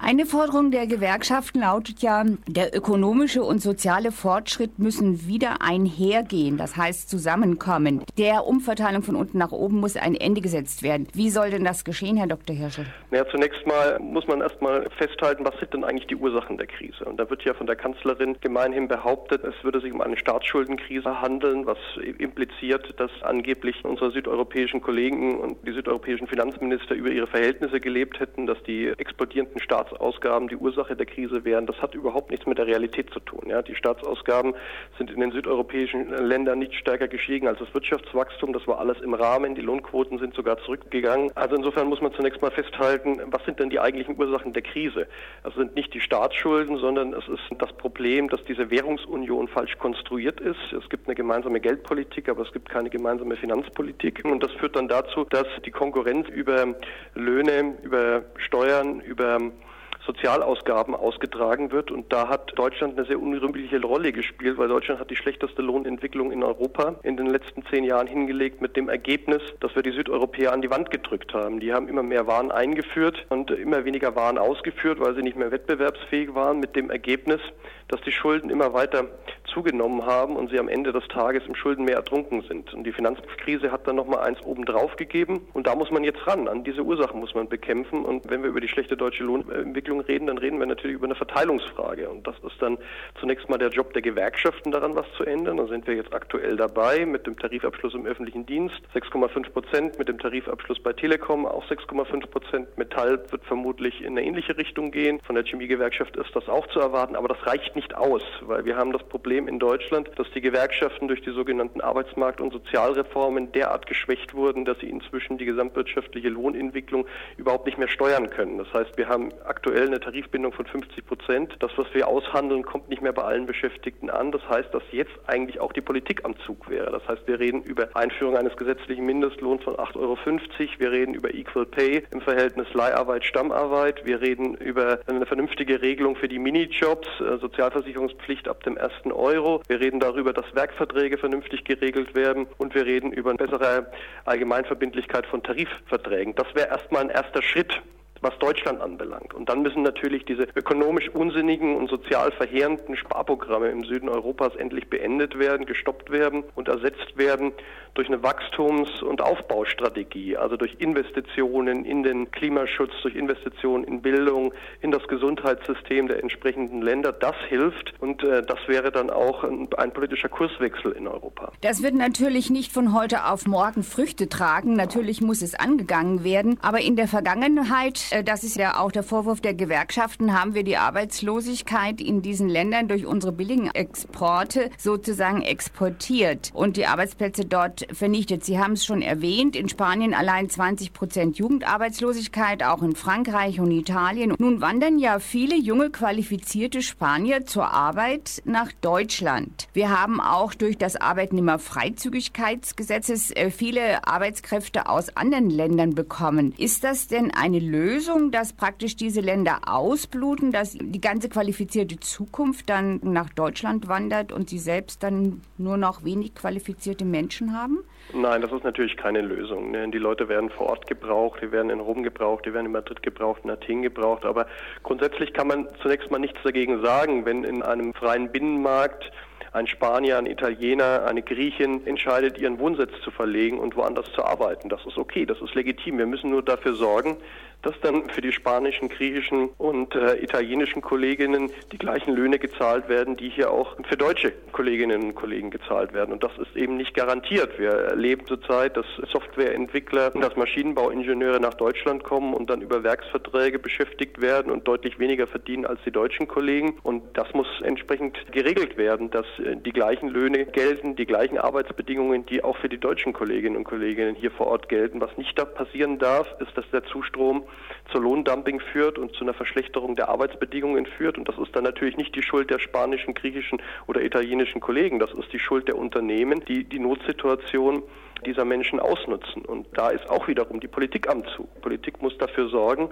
Eine Forderung der Gewerkschaften lautet ja, der ökonomische und soziale Fortschritt müssen wieder einhergehen, das heißt zusammenkommen. Der Umverteilung von unten nach oben muss ein Ende gesetzt werden. Wie soll denn das geschehen, Herr Dr. Hirschel? Ja, zunächst mal muss man erst mal festhalten, was sind denn eigentlich die Ursachen der Krise? Und da wird ja von der Kanzlerin gemeinhin behauptet, es würde sich um eine Staatsschuldenkrise handeln, was impliziert, dass angeblich unsere südeuropäischen Kollegen und die südeuropäischen Finanzminister über ihre Verhältnisse gelebt hätten, dass die explodierenden Staats Staatsausgaben die Ursache der Krise wären, das hat überhaupt nichts mit der Realität zu tun. Ja, die Staatsausgaben sind in den südeuropäischen Ländern nicht stärker gestiegen als das Wirtschaftswachstum. Das war alles im Rahmen. Die Lohnquoten sind sogar zurückgegangen. Also insofern muss man zunächst mal festhalten, was sind denn die eigentlichen Ursachen der Krise? Das sind nicht die Staatsschulden, sondern es ist das Problem, dass diese Währungsunion falsch konstruiert ist. Es gibt eine gemeinsame Geldpolitik, aber es gibt keine gemeinsame Finanzpolitik. Und das führt dann dazu, dass die Konkurrenz über Löhne, über Steuern, über Sozialausgaben ausgetragen wird. Und da hat Deutschland eine sehr unrühmliche Rolle gespielt, weil Deutschland hat die schlechteste Lohnentwicklung in Europa in den letzten zehn Jahren hingelegt mit dem Ergebnis, dass wir die Südeuropäer an die Wand gedrückt haben. Die haben immer mehr Waren eingeführt und immer weniger Waren ausgeführt, weil sie nicht mehr wettbewerbsfähig waren, mit dem Ergebnis, dass die Schulden immer weiter zugenommen haben und sie am Ende des Tages im Schuldenmeer ertrunken sind. Und die Finanzkrise hat dann nochmal eins obendrauf gegeben und da muss man jetzt ran. An diese Ursachen muss man bekämpfen. Und wenn wir über die schlechte deutsche Lohnentwicklung reden, dann reden wir natürlich über eine Verteilungsfrage. Und das ist dann zunächst mal der Job der Gewerkschaften daran, was zu ändern. Da sind wir jetzt aktuell dabei mit dem Tarifabschluss im öffentlichen Dienst 6,5 Prozent, mit dem Tarifabschluss bei Telekom auch 6,5 Prozent. Metall wird vermutlich in eine ähnliche Richtung gehen. Von der Chemiegewerkschaft ist das auch zu erwarten, aber das reicht nicht aus, weil wir haben das Problem in Deutschland, dass die Gewerkschaften durch die sogenannten Arbeitsmarkt- und Sozialreformen derart geschwächt wurden, dass sie inzwischen die gesamtwirtschaftliche Lohnentwicklung überhaupt nicht mehr steuern können. Das heißt, wir haben aktuell eine Tarifbindung von 50 Prozent. Das, was wir aushandeln, kommt nicht mehr bei allen Beschäftigten an. Das heißt, dass jetzt eigentlich auch die Politik am Zug wäre. Das heißt, wir reden über Einführung eines gesetzlichen Mindestlohns von 8,50 Euro. Wir reden über Equal Pay im Verhältnis Leiharbeit, Stammarbeit. Wir reden über eine vernünftige Regelung für die Minijobs, äh, Sozial Sozialversicherungspflicht ab dem 1. Euro Euro. Wir reden darüber, dass Werkverträge vernünftig geregelt werden und wir reden über eine bessere Allgemeinverbindlichkeit von Tarifverträgen. Das wäre erstmal ein erster Schritt was Deutschland anbelangt. Und dann müssen natürlich diese ökonomisch unsinnigen und sozial verheerenden Sparprogramme im Süden Europas endlich beendet werden, gestoppt werden und ersetzt werden durch eine Wachstums- und Aufbaustrategie, also durch Investitionen in den Klimaschutz, durch Investitionen in Bildung, in das Gesundheitssystem der entsprechenden Länder. Das hilft und äh, das wäre dann auch ein, ein politischer Kurswechsel in Europa. Das wird natürlich nicht von heute auf morgen Früchte tragen. Natürlich muss es angegangen werden. Aber in der Vergangenheit äh, das ist ja auch der Vorwurf der Gewerkschaften, haben wir die Arbeitslosigkeit in diesen Ländern durch unsere billigen Exporte sozusagen exportiert und die Arbeitsplätze dort vernichtet. Sie haben es schon erwähnt, in Spanien allein 20 Prozent Jugendarbeitslosigkeit, auch in Frankreich und Italien. Nun wandern ja viele junge qualifizierte Spanier zur Arbeit nach Deutschland. Wir haben auch durch das Arbeitnehmerfreizügigkeitsgesetzes äh, viele Arbeitskräfte aus anderen Ländern bekommen. Ist das denn eine Lösung? Lösung, dass praktisch diese Länder ausbluten, dass die ganze qualifizierte Zukunft dann nach Deutschland wandert und sie selbst dann nur noch wenig qualifizierte Menschen haben? Nein, das ist natürlich keine Lösung. Ne? Die Leute werden vor Ort gebraucht, die werden in Rom gebraucht, die werden in Madrid gebraucht, in Athen gebraucht. Aber grundsätzlich kann man zunächst mal nichts dagegen sagen, wenn in einem freien Binnenmarkt ein Spanier, ein Italiener, eine Griechin entscheidet, ihren Wohnsitz zu verlegen und woanders zu arbeiten. Das ist okay, das ist legitim. Wir müssen nur dafür sorgen, dass dann für die spanischen, griechischen und äh, italienischen Kolleginnen die gleichen Löhne gezahlt werden, die hier auch für deutsche Kolleginnen und Kollegen gezahlt werden. Und das ist eben nicht garantiert. Wir erleben zurzeit, dass Softwareentwickler und dass Maschinenbauingenieure nach Deutschland kommen und dann über Werksverträge beschäftigt werden und deutlich weniger verdienen als die deutschen Kollegen. Und das muss entsprechend geregelt werden, dass äh, die gleichen Löhne gelten, die gleichen Arbeitsbedingungen, die auch für die deutschen Kolleginnen und Kollegen hier vor Ort gelten. Was nicht da passieren darf, ist, dass der Zustrom zu Lohndumping führt und zu einer Verschlechterung der Arbeitsbedingungen führt. Und das ist dann natürlich nicht die Schuld der spanischen, griechischen oder italienischen Kollegen. Das ist die Schuld der Unternehmen, die die Notsituation dieser Menschen ausnutzen. Und da ist auch wiederum die Politik am Zug. Politik muss dafür sorgen,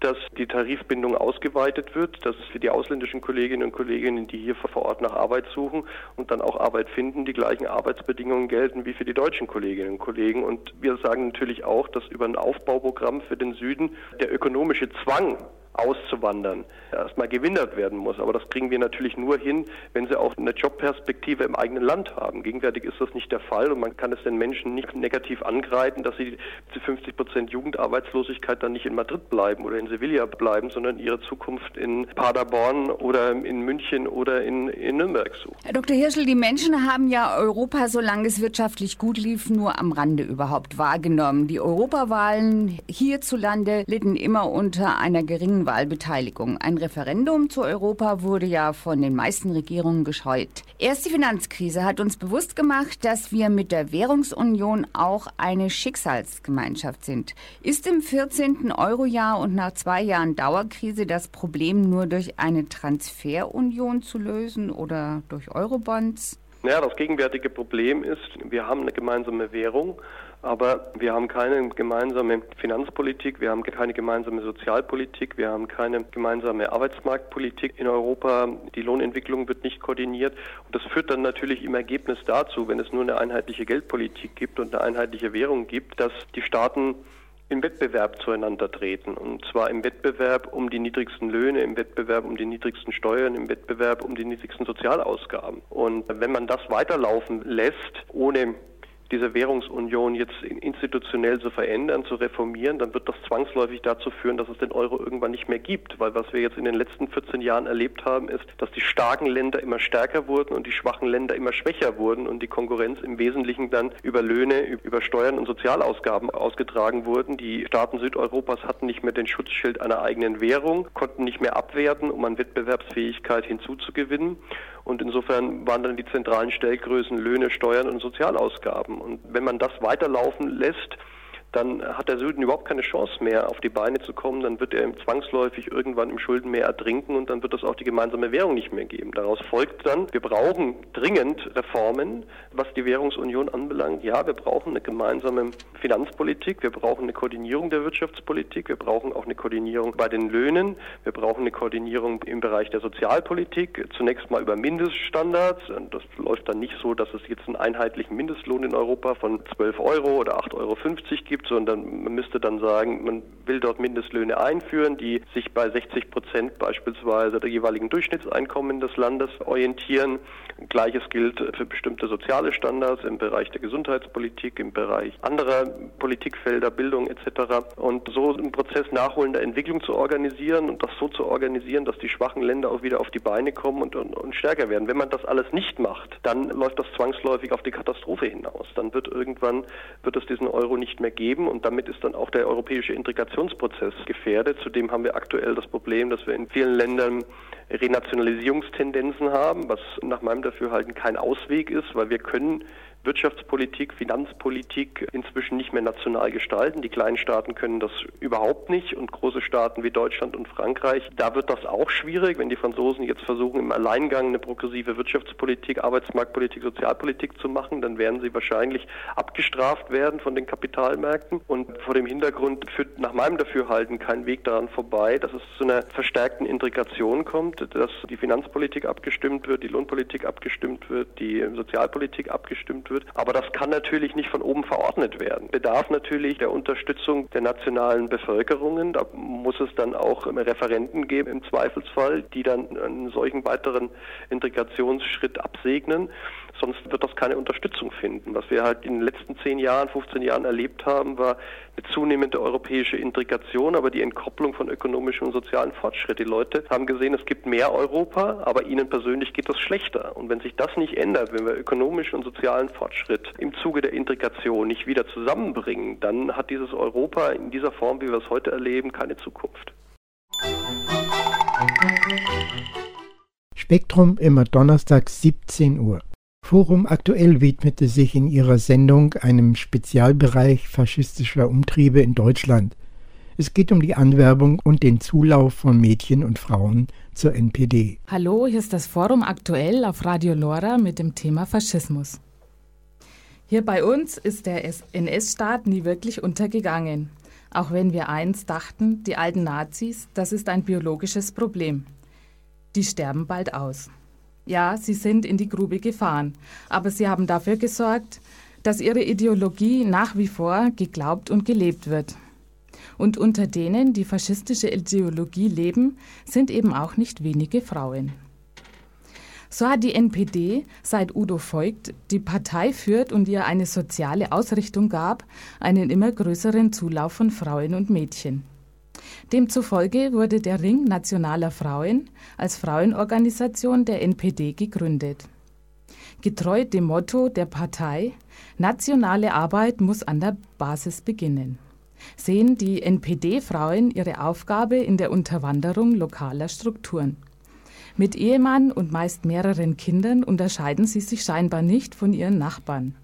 dass die Tarifbindung ausgeweitet wird, dass für die ausländischen Kolleginnen und Kollegen, die hier vor Ort nach Arbeit suchen und dann auch Arbeit finden, die gleichen Arbeitsbedingungen gelten wie für die deutschen Kolleginnen und Kollegen. Und wir sagen natürlich auch, dass über ein Aufbauprogramm für den Süden der ökonomische Zwang auszuwandern, erstmal gewindert werden muss. Aber das kriegen wir natürlich nur hin, wenn sie auch eine Jobperspektive im eigenen Land haben. Gegenwärtig ist das nicht der Fall und man kann es den Menschen nicht negativ angreifen, dass sie zu 50 Prozent Jugendarbeitslosigkeit dann nicht in Madrid bleiben oder in Sevilla bleiben, sondern ihre Zukunft in Paderborn oder in München oder in, in Nürnberg suchen. Herr Dr. Hirschel, die Menschen haben ja Europa, solange es wirtschaftlich gut lief, nur am Rande überhaupt wahrgenommen. Die Europawahlen hierzulande litten immer unter einer geringen Wahlbeteiligung. Ein Referendum zu Europa wurde ja von den meisten Regierungen gescheut. Erst die Finanzkrise hat uns bewusst gemacht, dass wir mit der Währungsunion auch eine Schicksalsgemeinschaft sind. Ist im 14. Eurojahr und nach zwei Jahren Dauerkrise das Problem nur durch eine Transferunion zu lösen oder durch Eurobonds? Naja, das gegenwärtige Problem ist, wir haben eine gemeinsame Währung, aber wir haben keine gemeinsame Finanzpolitik, wir haben keine gemeinsame Sozialpolitik, wir haben keine gemeinsame Arbeitsmarktpolitik in Europa. Die Lohnentwicklung wird nicht koordiniert. Und das führt dann natürlich im Ergebnis dazu, wenn es nur eine einheitliche Geldpolitik gibt und eine einheitliche Währung gibt, dass die Staaten im Wettbewerb zueinander treten. Und zwar im Wettbewerb um die niedrigsten Löhne, im Wettbewerb um die niedrigsten Steuern, im Wettbewerb um die niedrigsten Sozialausgaben. Und wenn man das weiterlaufen lässt, ohne diese Währungsunion jetzt institutionell zu verändern, zu reformieren, dann wird das zwangsläufig dazu führen, dass es den Euro irgendwann nicht mehr gibt. Weil was wir jetzt in den letzten 14 Jahren erlebt haben, ist, dass die starken Länder immer stärker wurden und die schwachen Länder immer schwächer wurden und die Konkurrenz im Wesentlichen dann über Löhne, über Steuern und Sozialausgaben ausgetragen wurden. Die Staaten Südeuropas hatten nicht mehr den Schutzschild einer eigenen Währung, konnten nicht mehr abwerten, um an Wettbewerbsfähigkeit hinzuzugewinnen. Und insofern waren dann die zentralen Stellgrößen Löhne, Steuern und Sozialausgaben. Und wenn man das weiterlaufen lässt, dann hat der Süden überhaupt keine Chance mehr, auf die Beine zu kommen. Dann wird er zwangsläufig irgendwann im Schuldenmeer ertrinken und dann wird es auch die gemeinsame Währung nicht mehr geben. Daraus folgt dann, wir brauchen dringend Reformen, was die Währungsunion anbelangt. Ja, wir brauchen eine gemeinsame Finanzpolitik, wir brauchen eine Koordinierung der Wirtschaftspolitik, wir brauchen auch eine Koordinierung bei den Löhnen, wir brauchen eine Koordinierung im Bereich der Sozialpolitik, zunächst mal über Mindeststandards. Das läuft dann nicht so, dass es jetzt einen einheitlichen Mindestlohn in Europa von 12 Euro oder 8,50 Euro gibt, sondern man müsste dann sagen, man will dort Mindestlöhne einführen, die sich bei 60 Prozent beispielsweise der jeweiligen Durchschnittseinkommen des Landes orientieren. Gleiches gilt für bestimmte soziale Standards im Bereich der Gesundheitspolitik, im Bereich anderer Politikfelder, Bildung etc. Und so einen Prozess nachholender Entwicklung zu organisieren und das so zu organisieren, dass die schwachen Länder auch wieder auf die Beine kommen und, und, und stärker werden. Wenn man das alles nicht macht, dann läuft das zwangsläufig auf die Katastrophe hinaus. Dann wird irgendwann wird es diesen Euro nicht mehr geben und damit ist dann auch der europäische Integrationsprozess gefährdet. Zudem haben wir aktuell das Problem, dass wir in vielen Ländern Renationalisierungstendenzen haben, was nach meinem Dafürhalten kein Ausweg ist, weil wir können Wirtschaftspolitik, Finanzpolitik inzwischen nicht mehr national gestalten. Die kleinen Staaten können das überhaupt nicht und große Staaten wie Deutschland und Frankreich, da wird das auch schwierig, wenn die Franzosen jetzt versuchen, im Alleingang eine progressive Wirtschaftspolitik, Arbeitsmarktpolitik, Sozialpolitik zu machen, dann werden sie wahrscheinlich abgestraft werden von den Kapitalmärkten und vor dem Hintergrund führt nach meinem Dafürhalten kein Weg daran vorbei, dass es zu einer verstärkten Integration kommt, dass die Finanzpolitik abgestimmt wird, die Lohnpolitik abgestimmt wird, die Sozialpolitik abgestimmt wird. Aber das kann natürlich nicht von oben verordnet werden. Bedarf natürlich der Unterstützung der nationalen Bevölkerungen. Da muss es dann auch Referenten geben im Zweifelsfall, die dann einen solchen weiteren Integrationsschritt absegnen sonst wird das keine Unterstützung finden. Was wir halt in den letzten 10 Jahren, 15 Jahren erlebt haben, war eine zunehmende europäische Integration, aber die Entkopplung von ökonomischem und sozialen Fortschritt. Die Leute haben gesehen, es gibt mehr Europa, aber ihnen persönlich geht das schlechter. Und wenn sich das nicht ändert, wenn wir ökonomischen und sozialen Fortschritt im Zuge der Integration nicht wieder zusammenbringen, dann hat dieses Europa in dieser Form, wie wir es heute erleben, keine Zukunft. Spektrum immer Donnerstag 17 Uhr. Forum Aktuell widmete sich in ihrer Sendung einem Spezialbereich faschistischer Umtriebe in Deutschland. Es geht um die Anwerbung und den Zulauf von Mädchen und Frauen zur NPD. Hallo, hier ist das Forum Aktuell auf Radio Lora mit dem Thema Faschismus. Hier bei uns ist der NS-Staat nie wirklich untergegangen. Auch wenn wir einst dachten, die alten Nazis, das ist ein biologisches Problem. Die sterben bald aus. Ja, sie sind in die Grube gefahren, aber sie haben dafür gesorgt, dass ihre Ideologie nach wie vor geglaubt und gelebt wird. Und unter denen, die faschistische Ideologie leben, sind eben auch nicht wenige Frauen. So hat die NPD, seit Udo Voigt die Partei führt und ihr eine soziale Ausrichtung gab, einen immer größeren Zulauf von Frauen und Mädchen. Demzufolge wurde der Ring nationaler Frauen als Frauenorganisation der NPD gegründet. Getreu dem Motto der Partei Nationale Arbeit muss an der Basis beginnen sehen die NPD-Frauen ihre Aufgabe in der Unterwanderung lokaler Strukturen. Mit Ehemann und meist mehreren Kindern unterscheiden sie sich scheinbar nicht von ihren Nachbarn.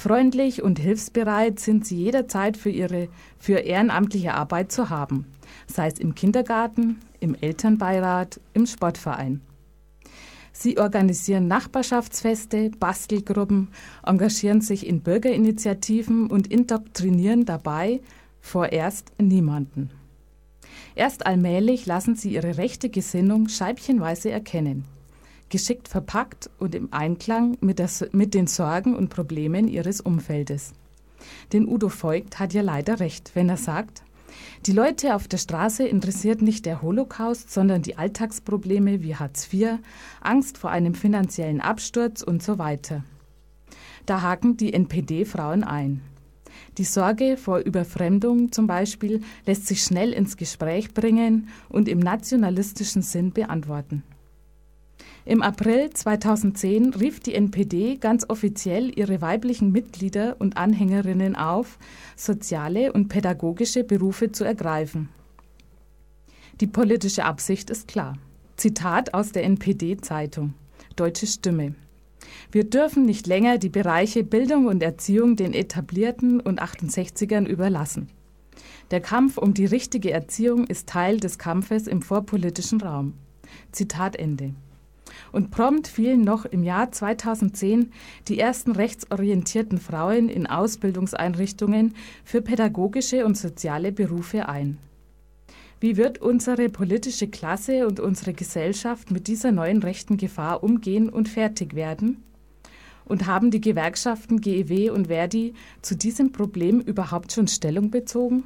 Freundlich und hilfsbereit sind sie jederzeit für ihre für ehrenamtliche Arbeit zu haben, sei es im Kindergarten, im Elternbeirat, im Sportverein. Sie organisieren Nachbarschaftsfeste, Bastelgruppen, engagieren sich in Bürgerinitiativen und indoktrinieren dabei vorerst niemanden. Erst allmählich lassen sie ihre rechte Gesinnung scheibchenweise erkennen geschickt verpackt und im Einklang mit, der, mit den Sorgen und Problemen ihres Umfeldes. Denn Udo Voigt hat ja leider recht, wenn er sagt, die Leute auf der Straße interessiert nicht der Holocaust, sondern die Alltagsprobleme wie Hartz IV, Angst vor einem finanziellen Absturz und so weiter. Da haken die NPD-Frauen ein. Die Sorge vor Überfremdung zum Beispiel lässt sich schnell ins Gespräch bringen und im nationalistischen Sinn beantworten. Im April 2010 rief die NPD ganz offiziell ihre weiblichen Mitglieder und Anhängerinnen auf, soziale und pädagogische Berufe zu ergreifen. Die politische Absicht ist klar. Zitat aus der NPD-Zeitung Deutsche Stimme. Wir dürfen nicht länger die Bereiche Bildung und Erziehung den etablierten und 68ern überlassen. Der Kampf um die richtige Erziehung ist Teil des Kampfes im vorpolitischen Raum. Zitat Ende. Und prompt fielen noch im Jahr 2010 die ersten rechtsorientierten Frauen in Ausbildungseinrichtungen für pädagogische und soziale Berufe ein. Wie wird unsere politische Klasse und unsere Gesellschaft mit dieser neuen rechten Gefahr umgehen und fertig werden? Und haben die Gewerkschaften GEW und Verdi zu diesem Problem überhaupt schon Stellung bezogen?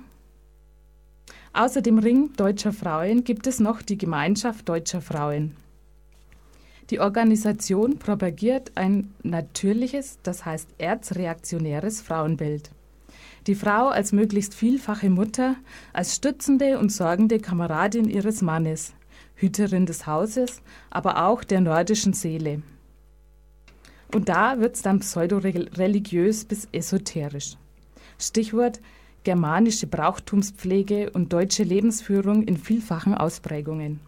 Außer dem Ring deutscher Frauen gibt es noch die Gemeinschaft deutscher Frauen. Die Organisation propagiert ein natürliches, das heißt erzreaktionäres Frauenbild. Die Frau als möglichst vielfache Mutter, als stützende und sorgende Kameradin ihres Mannes, Hüterin des Hauses, aber auch der nordischen Seele. Und da wird es dann pseudoreligiös bis esoterisch. Stichwort germanische Brauchtumspflege und deutsche Lebensführung in vielfachen Ausprägungen.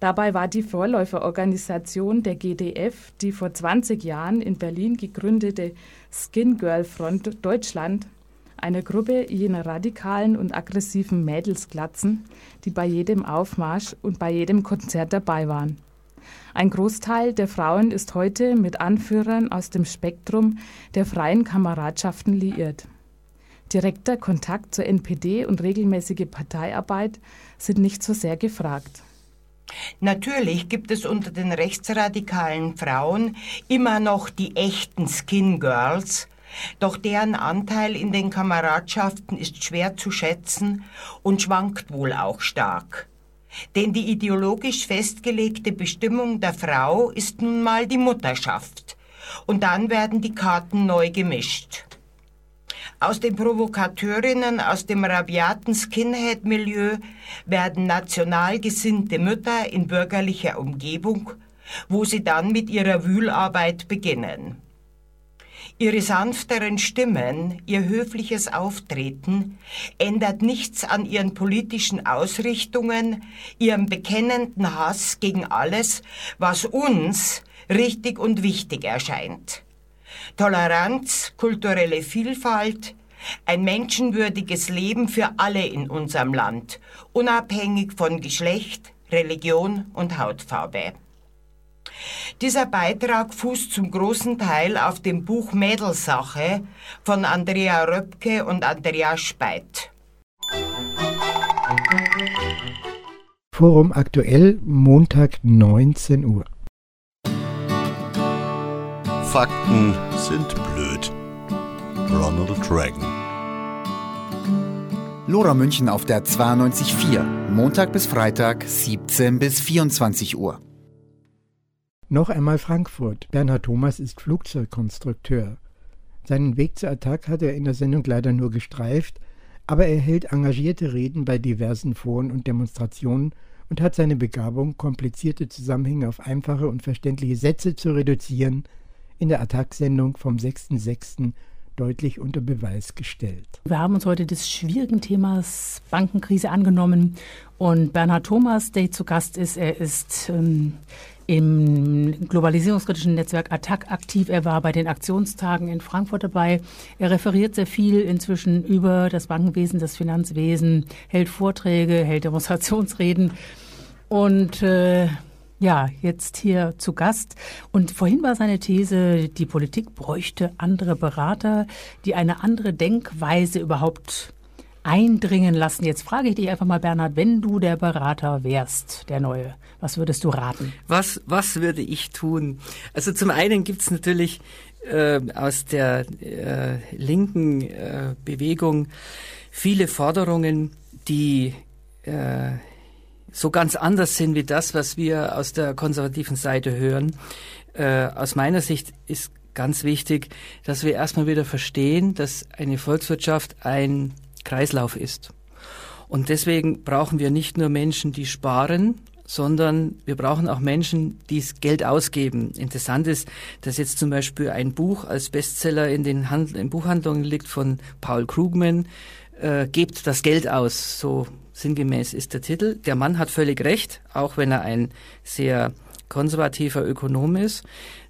Dabei war die Vorläuferorganisation der GDF, die vor 20 Jahren in Berlin gegründete Skin Girl Front Deutschland, eine Gruppe jener radikalen und aggressiven Mädelsglatzen, die bei jedem Aufmarsch und bei jedem Konzert dabei waren. Ein Großteil der Frauen ist heute mit Anführern aus dem Spektrum der freien Kameradschaften liiert. Direkter Kontakt zur NPD und regelmäßige Parteiarbeit sind nicht so sehr gefragt. Natürlich gibt es unter den rechtsradikalen Frauen immer noch die echten Skin Girls, doch deren Anteil in den Kameradschaften ist schwer zu schätzen und schwankt wohl auch stark. Denn die ideologisch festgelegte Bestimmung der Frau ist nun mal die Mutterschaft. Und dann werden die Karten neu gemischt. Aus den Provokateurinnen aus dem rabiaten Skinhead-Milieu werden national gesinnte Mütter in bürgerlicher Umgebung, wo sie dann mit ihrer Wühlarbeit beginnen. Ihre sanfteren Stimmen, ihr höfliches Auftreten ändert nichts an ihren politischen Ausrichtungen, ihrem bekennenden Hass gegen alles, was uns richtig und wichtig erscheint. Toleranz, kulturelle Vielfalt, ein menschenwürdiges Leben für alle in unserem Land, unabhängig von Geschlecht, Religion und Hautfarbe. Dieser Beitrag fußt zum großen Teil auf dem Buch Mädelsache von Andrea Röpke und Andrea Speit. Forum aktuell, Montag 19 Uhr. Fakten sind blöd. Ronald Reagan. Lora München auf der 92.4. Montag bis Freitag, 17 bis 24 Uhr. Noch einmal Frankfurt. Bernhard Thomas ist Flugzeugkonstrukteur. Seinen Weg zur Attac hat er in der Sendung leider nur gestreift, aber er hält engagierte Reden bei diversen Foren und Demonstrationen und hat seine Begabung, komplizierte Zusammenhänge auf einfache und verständliche Sätze zu reduzieren, in der Attac-Sendung vom 6.6. deutlich unter Beweis gestellt. Wir haben uns heute des schwierigen Themas Bankenkrise angenommen und Bernhard Thomas, der zu Gast ist, er ist ähm, im globalisierungskritischen Netzwerk ATTAC aktiv. Er war bei den Aktionstagen in Frankfurt dabei. Er referiert sehr viel inzwischen über das Bankenwesen, das Finanzwesen, hält Vorträge, hält Demonstrationsreden und äh, ja, jetzt hier zu Gast. Und vorhin war seine These, die Politik bräuchte andere Berater, die eine andere Denkweise überhaupt eindringen lassen. Jetzt frage ich dich einfach mal, Bernhard, wenn du der Berater wärst, der Neue, was würdest du raten? Was, was würde ich tun? Also zum einen gibt es natürlich äh, aus der äh, linken äh, Bewegung viele Forderungen, die äh, so ganz anders sind wie das, was wir aus der konservativen Seite hören. Äh, aus meiner Sicht ist ganz wichtig, dass wir erstmal wieder verstehen, dass eine Volkswirtschaft ein Kreislauf ist. Und deswegen brauchen wir nicht nur Menschen, die sparen, sondern wir brauchen auch Menschen, die Geld ausgeben. Interessant ist, dass jetzt zum Beispiel ein Buch als Bestseller in den Hand in Buchhandlungen liegt von Paul Krugman, äh, Gebt das Geld aus, so sinngemäß ist der Titel. Der Mann hat völlig recht, auch wenn er ein sehr konservativer Ökonom ist.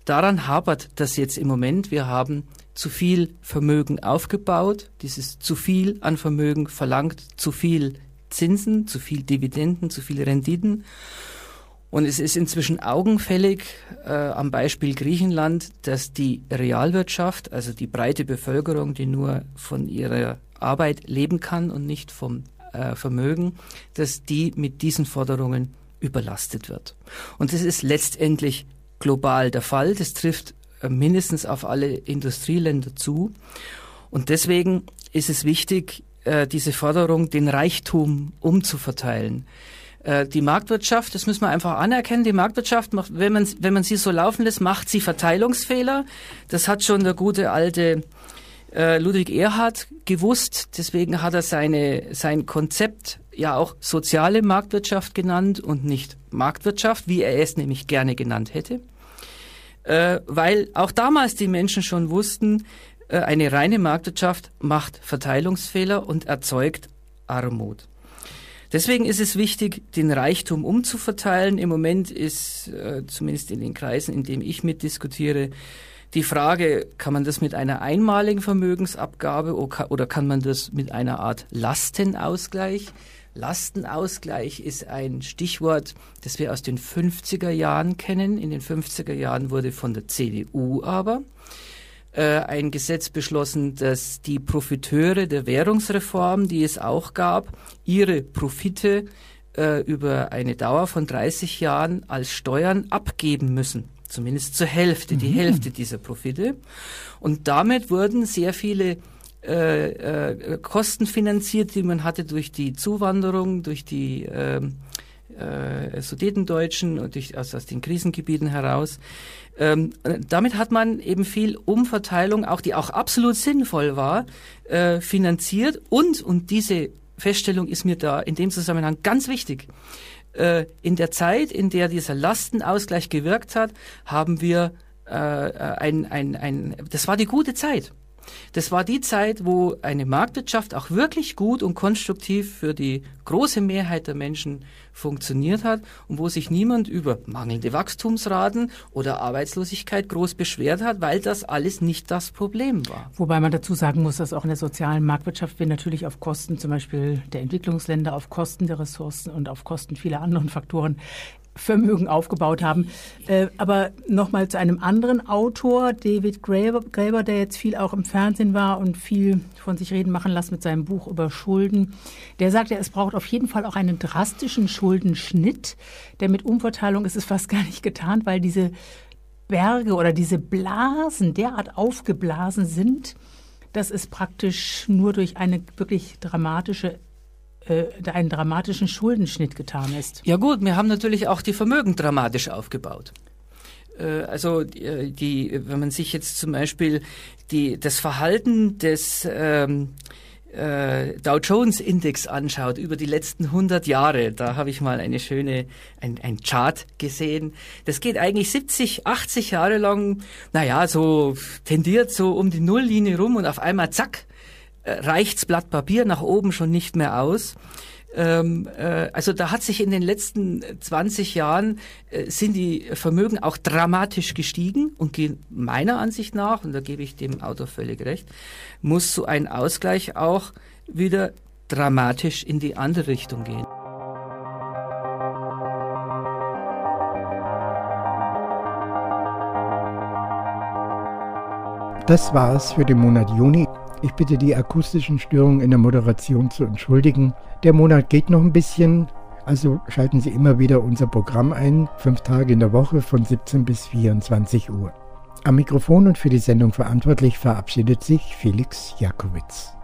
Daran hapert das jetzt im Moment. Wir haben zu viel Vermögen aufgebaut. Dieses zu viel an Vermögen verlangt zu viel Zinsen, zu viel Dividenden, zu viele Renditen. Und es ist inzwischen augenfällig äh, am Beispiel Griechenland, dass die Realwirtschaft, also die breite Bevölkerung, die nur von ihrer Arbeit leben kann und nicht vom äh, Vermögen, dass die mit diesen Forderungen überlastet wird. Und das ist letztendlich global der Fall. Das trifft äh, mindestens auf alle Industrieländer zu. Und deswegen ist es wichtig, äh, diese Forderung, den Reichtum umzuverteilen. Die Marktwirtschaft, das müssen wir einfach anerkennen, die Marktwirtschaft, macht, wenn man, wenn man sie so laufen lässt, macht sie Verteilungsfehler. Das hat schon der gute alte äh, Ludwig Erhard gewusst. Deswegen hat er seine, sein Konzept ja auch soziale Marktwirtschaft genannt und nicht Marktwirtschaft, wie er es nämlich gerne genannt hätte. Äh, weil auch damals die Menschen schon wussten, äh, eine reine Marktwirtschaft macht Verteilungsfehler und erzeugt Armut. Deswegen ist es wichtig, den Reichtum umzuverteilen. Im Moment ist, äh, zumindest in den Kreisen, in denen ich mitdiskutiere, die Frage, kann man das mit einer einmaligen Vermögensabgabe oder kann man das mit einer Art Lastenausgleich? Lastenausgleich ist ein Stichwort, das wir aus den 50er Jahren kennen. In den 50er Jahren wurde von der CDU aber äh, ein Gesetz beschlossen, dass die Profiteure der Währungsreform, die es auch gab, ihre Profite äh, über eine Dauer von 30 Jahren als Steuern abgeben müssen. Zumindest zur Hälfte, die mhm. Hälfte dieser Profite. Und damit wurden sehr viele äh, äh, Kosten finanziert, die man hatte durch die Zuwanderung, durch die äh, äh, Sudetendeutschen und durch, also aus den Krisengebieten heraus. Ähm, damit hat man eben viel Umverteilung, auch die auch absolut sinnvoll war, äh, finanziert und, und diese Feststellung ist mir da in dem Zusammenhang ganz wichtig. Äh, in der Zeit, in der dieser Lastenausgleich gewirkt hat, haben wir äh, ein, ein, ein, das war die gute Zeit. Das war die Zeit, wo eine Marktwirtschaft auch wirklich gut und konstruktiv für die große Mehrheit der Menschen funktioniert hat und wo sich niemand über mangelnde Wachstumsraten oder Arbeitslosigkeit groß beschwert hat, weil das alles nicht das Problem war. Wobei man dazu sagen muss, dass auch in der sozialen Marktwirtschaft wir natürlich auf Kosten zum Beispiel der Entwicklungsländer, auf Kosten der Ressourcen und auf Kosten vieler anderen Faktoren Vermögen aufgebaut haben. Äh, aber nochmal zu einem anderen Autor, David Graeber, der jetzt viel auch im Fernsehen war und viel von sich reden machen lassen mit seinem Buch über Schulden. Der sagt ja, es braucht auf jeden Fall auch einen drastischen Schuldenschnitt, denn mit Umverteilung ist es fast gar nicht getan, weil diese Berge oder diese Blasen derart aufgeblasen sind, dass es praktisch nur durch eine wirklich dramatische äh, einen dramatischen Schuldenschnitt getan ist. Ja gut, wir haben natürlich auch die Vermögen dramatisch aufgebaut. Äh, also die, die, wenn man sich jetzt zum Beispiel die, das Verhalten des ähm, äh, Dow Jones Index anschaut über die letzten 100 Jahre, da habe ich mal eine schöne ein, ein Chart gesehen. Das geht eigentlich 70, 80 Jahre lang, naja, so tendiert so um die Nulllinie rum und auf einmal zack äh, reicht's Blatt Papier nach oben schon nicht mehr aus. Ähm, äh, also da hat sich in den letzten 20 Jahren äh, sind die Vermögen auch dramatisch gestiegen und gehen meiner Ansicht nach, und da gebe ich dem Autor völlig recht, muss so ein Ausgleich auch wieder dramatisch in die andere Richtung gehen. Das war's für den Monat Juni. Ich bitte die akustischen Störungen in der Moderation zu entschuldigen. Der Monat geht noch ein bisschen, also schalten Sie immer wieder unser Programm ein, fünf Tage in der Woche von 17 bis 24 Uhr. Am Mikrofon und für die Sendung verantwortlich verabschiedet sich Felix Jakowitz.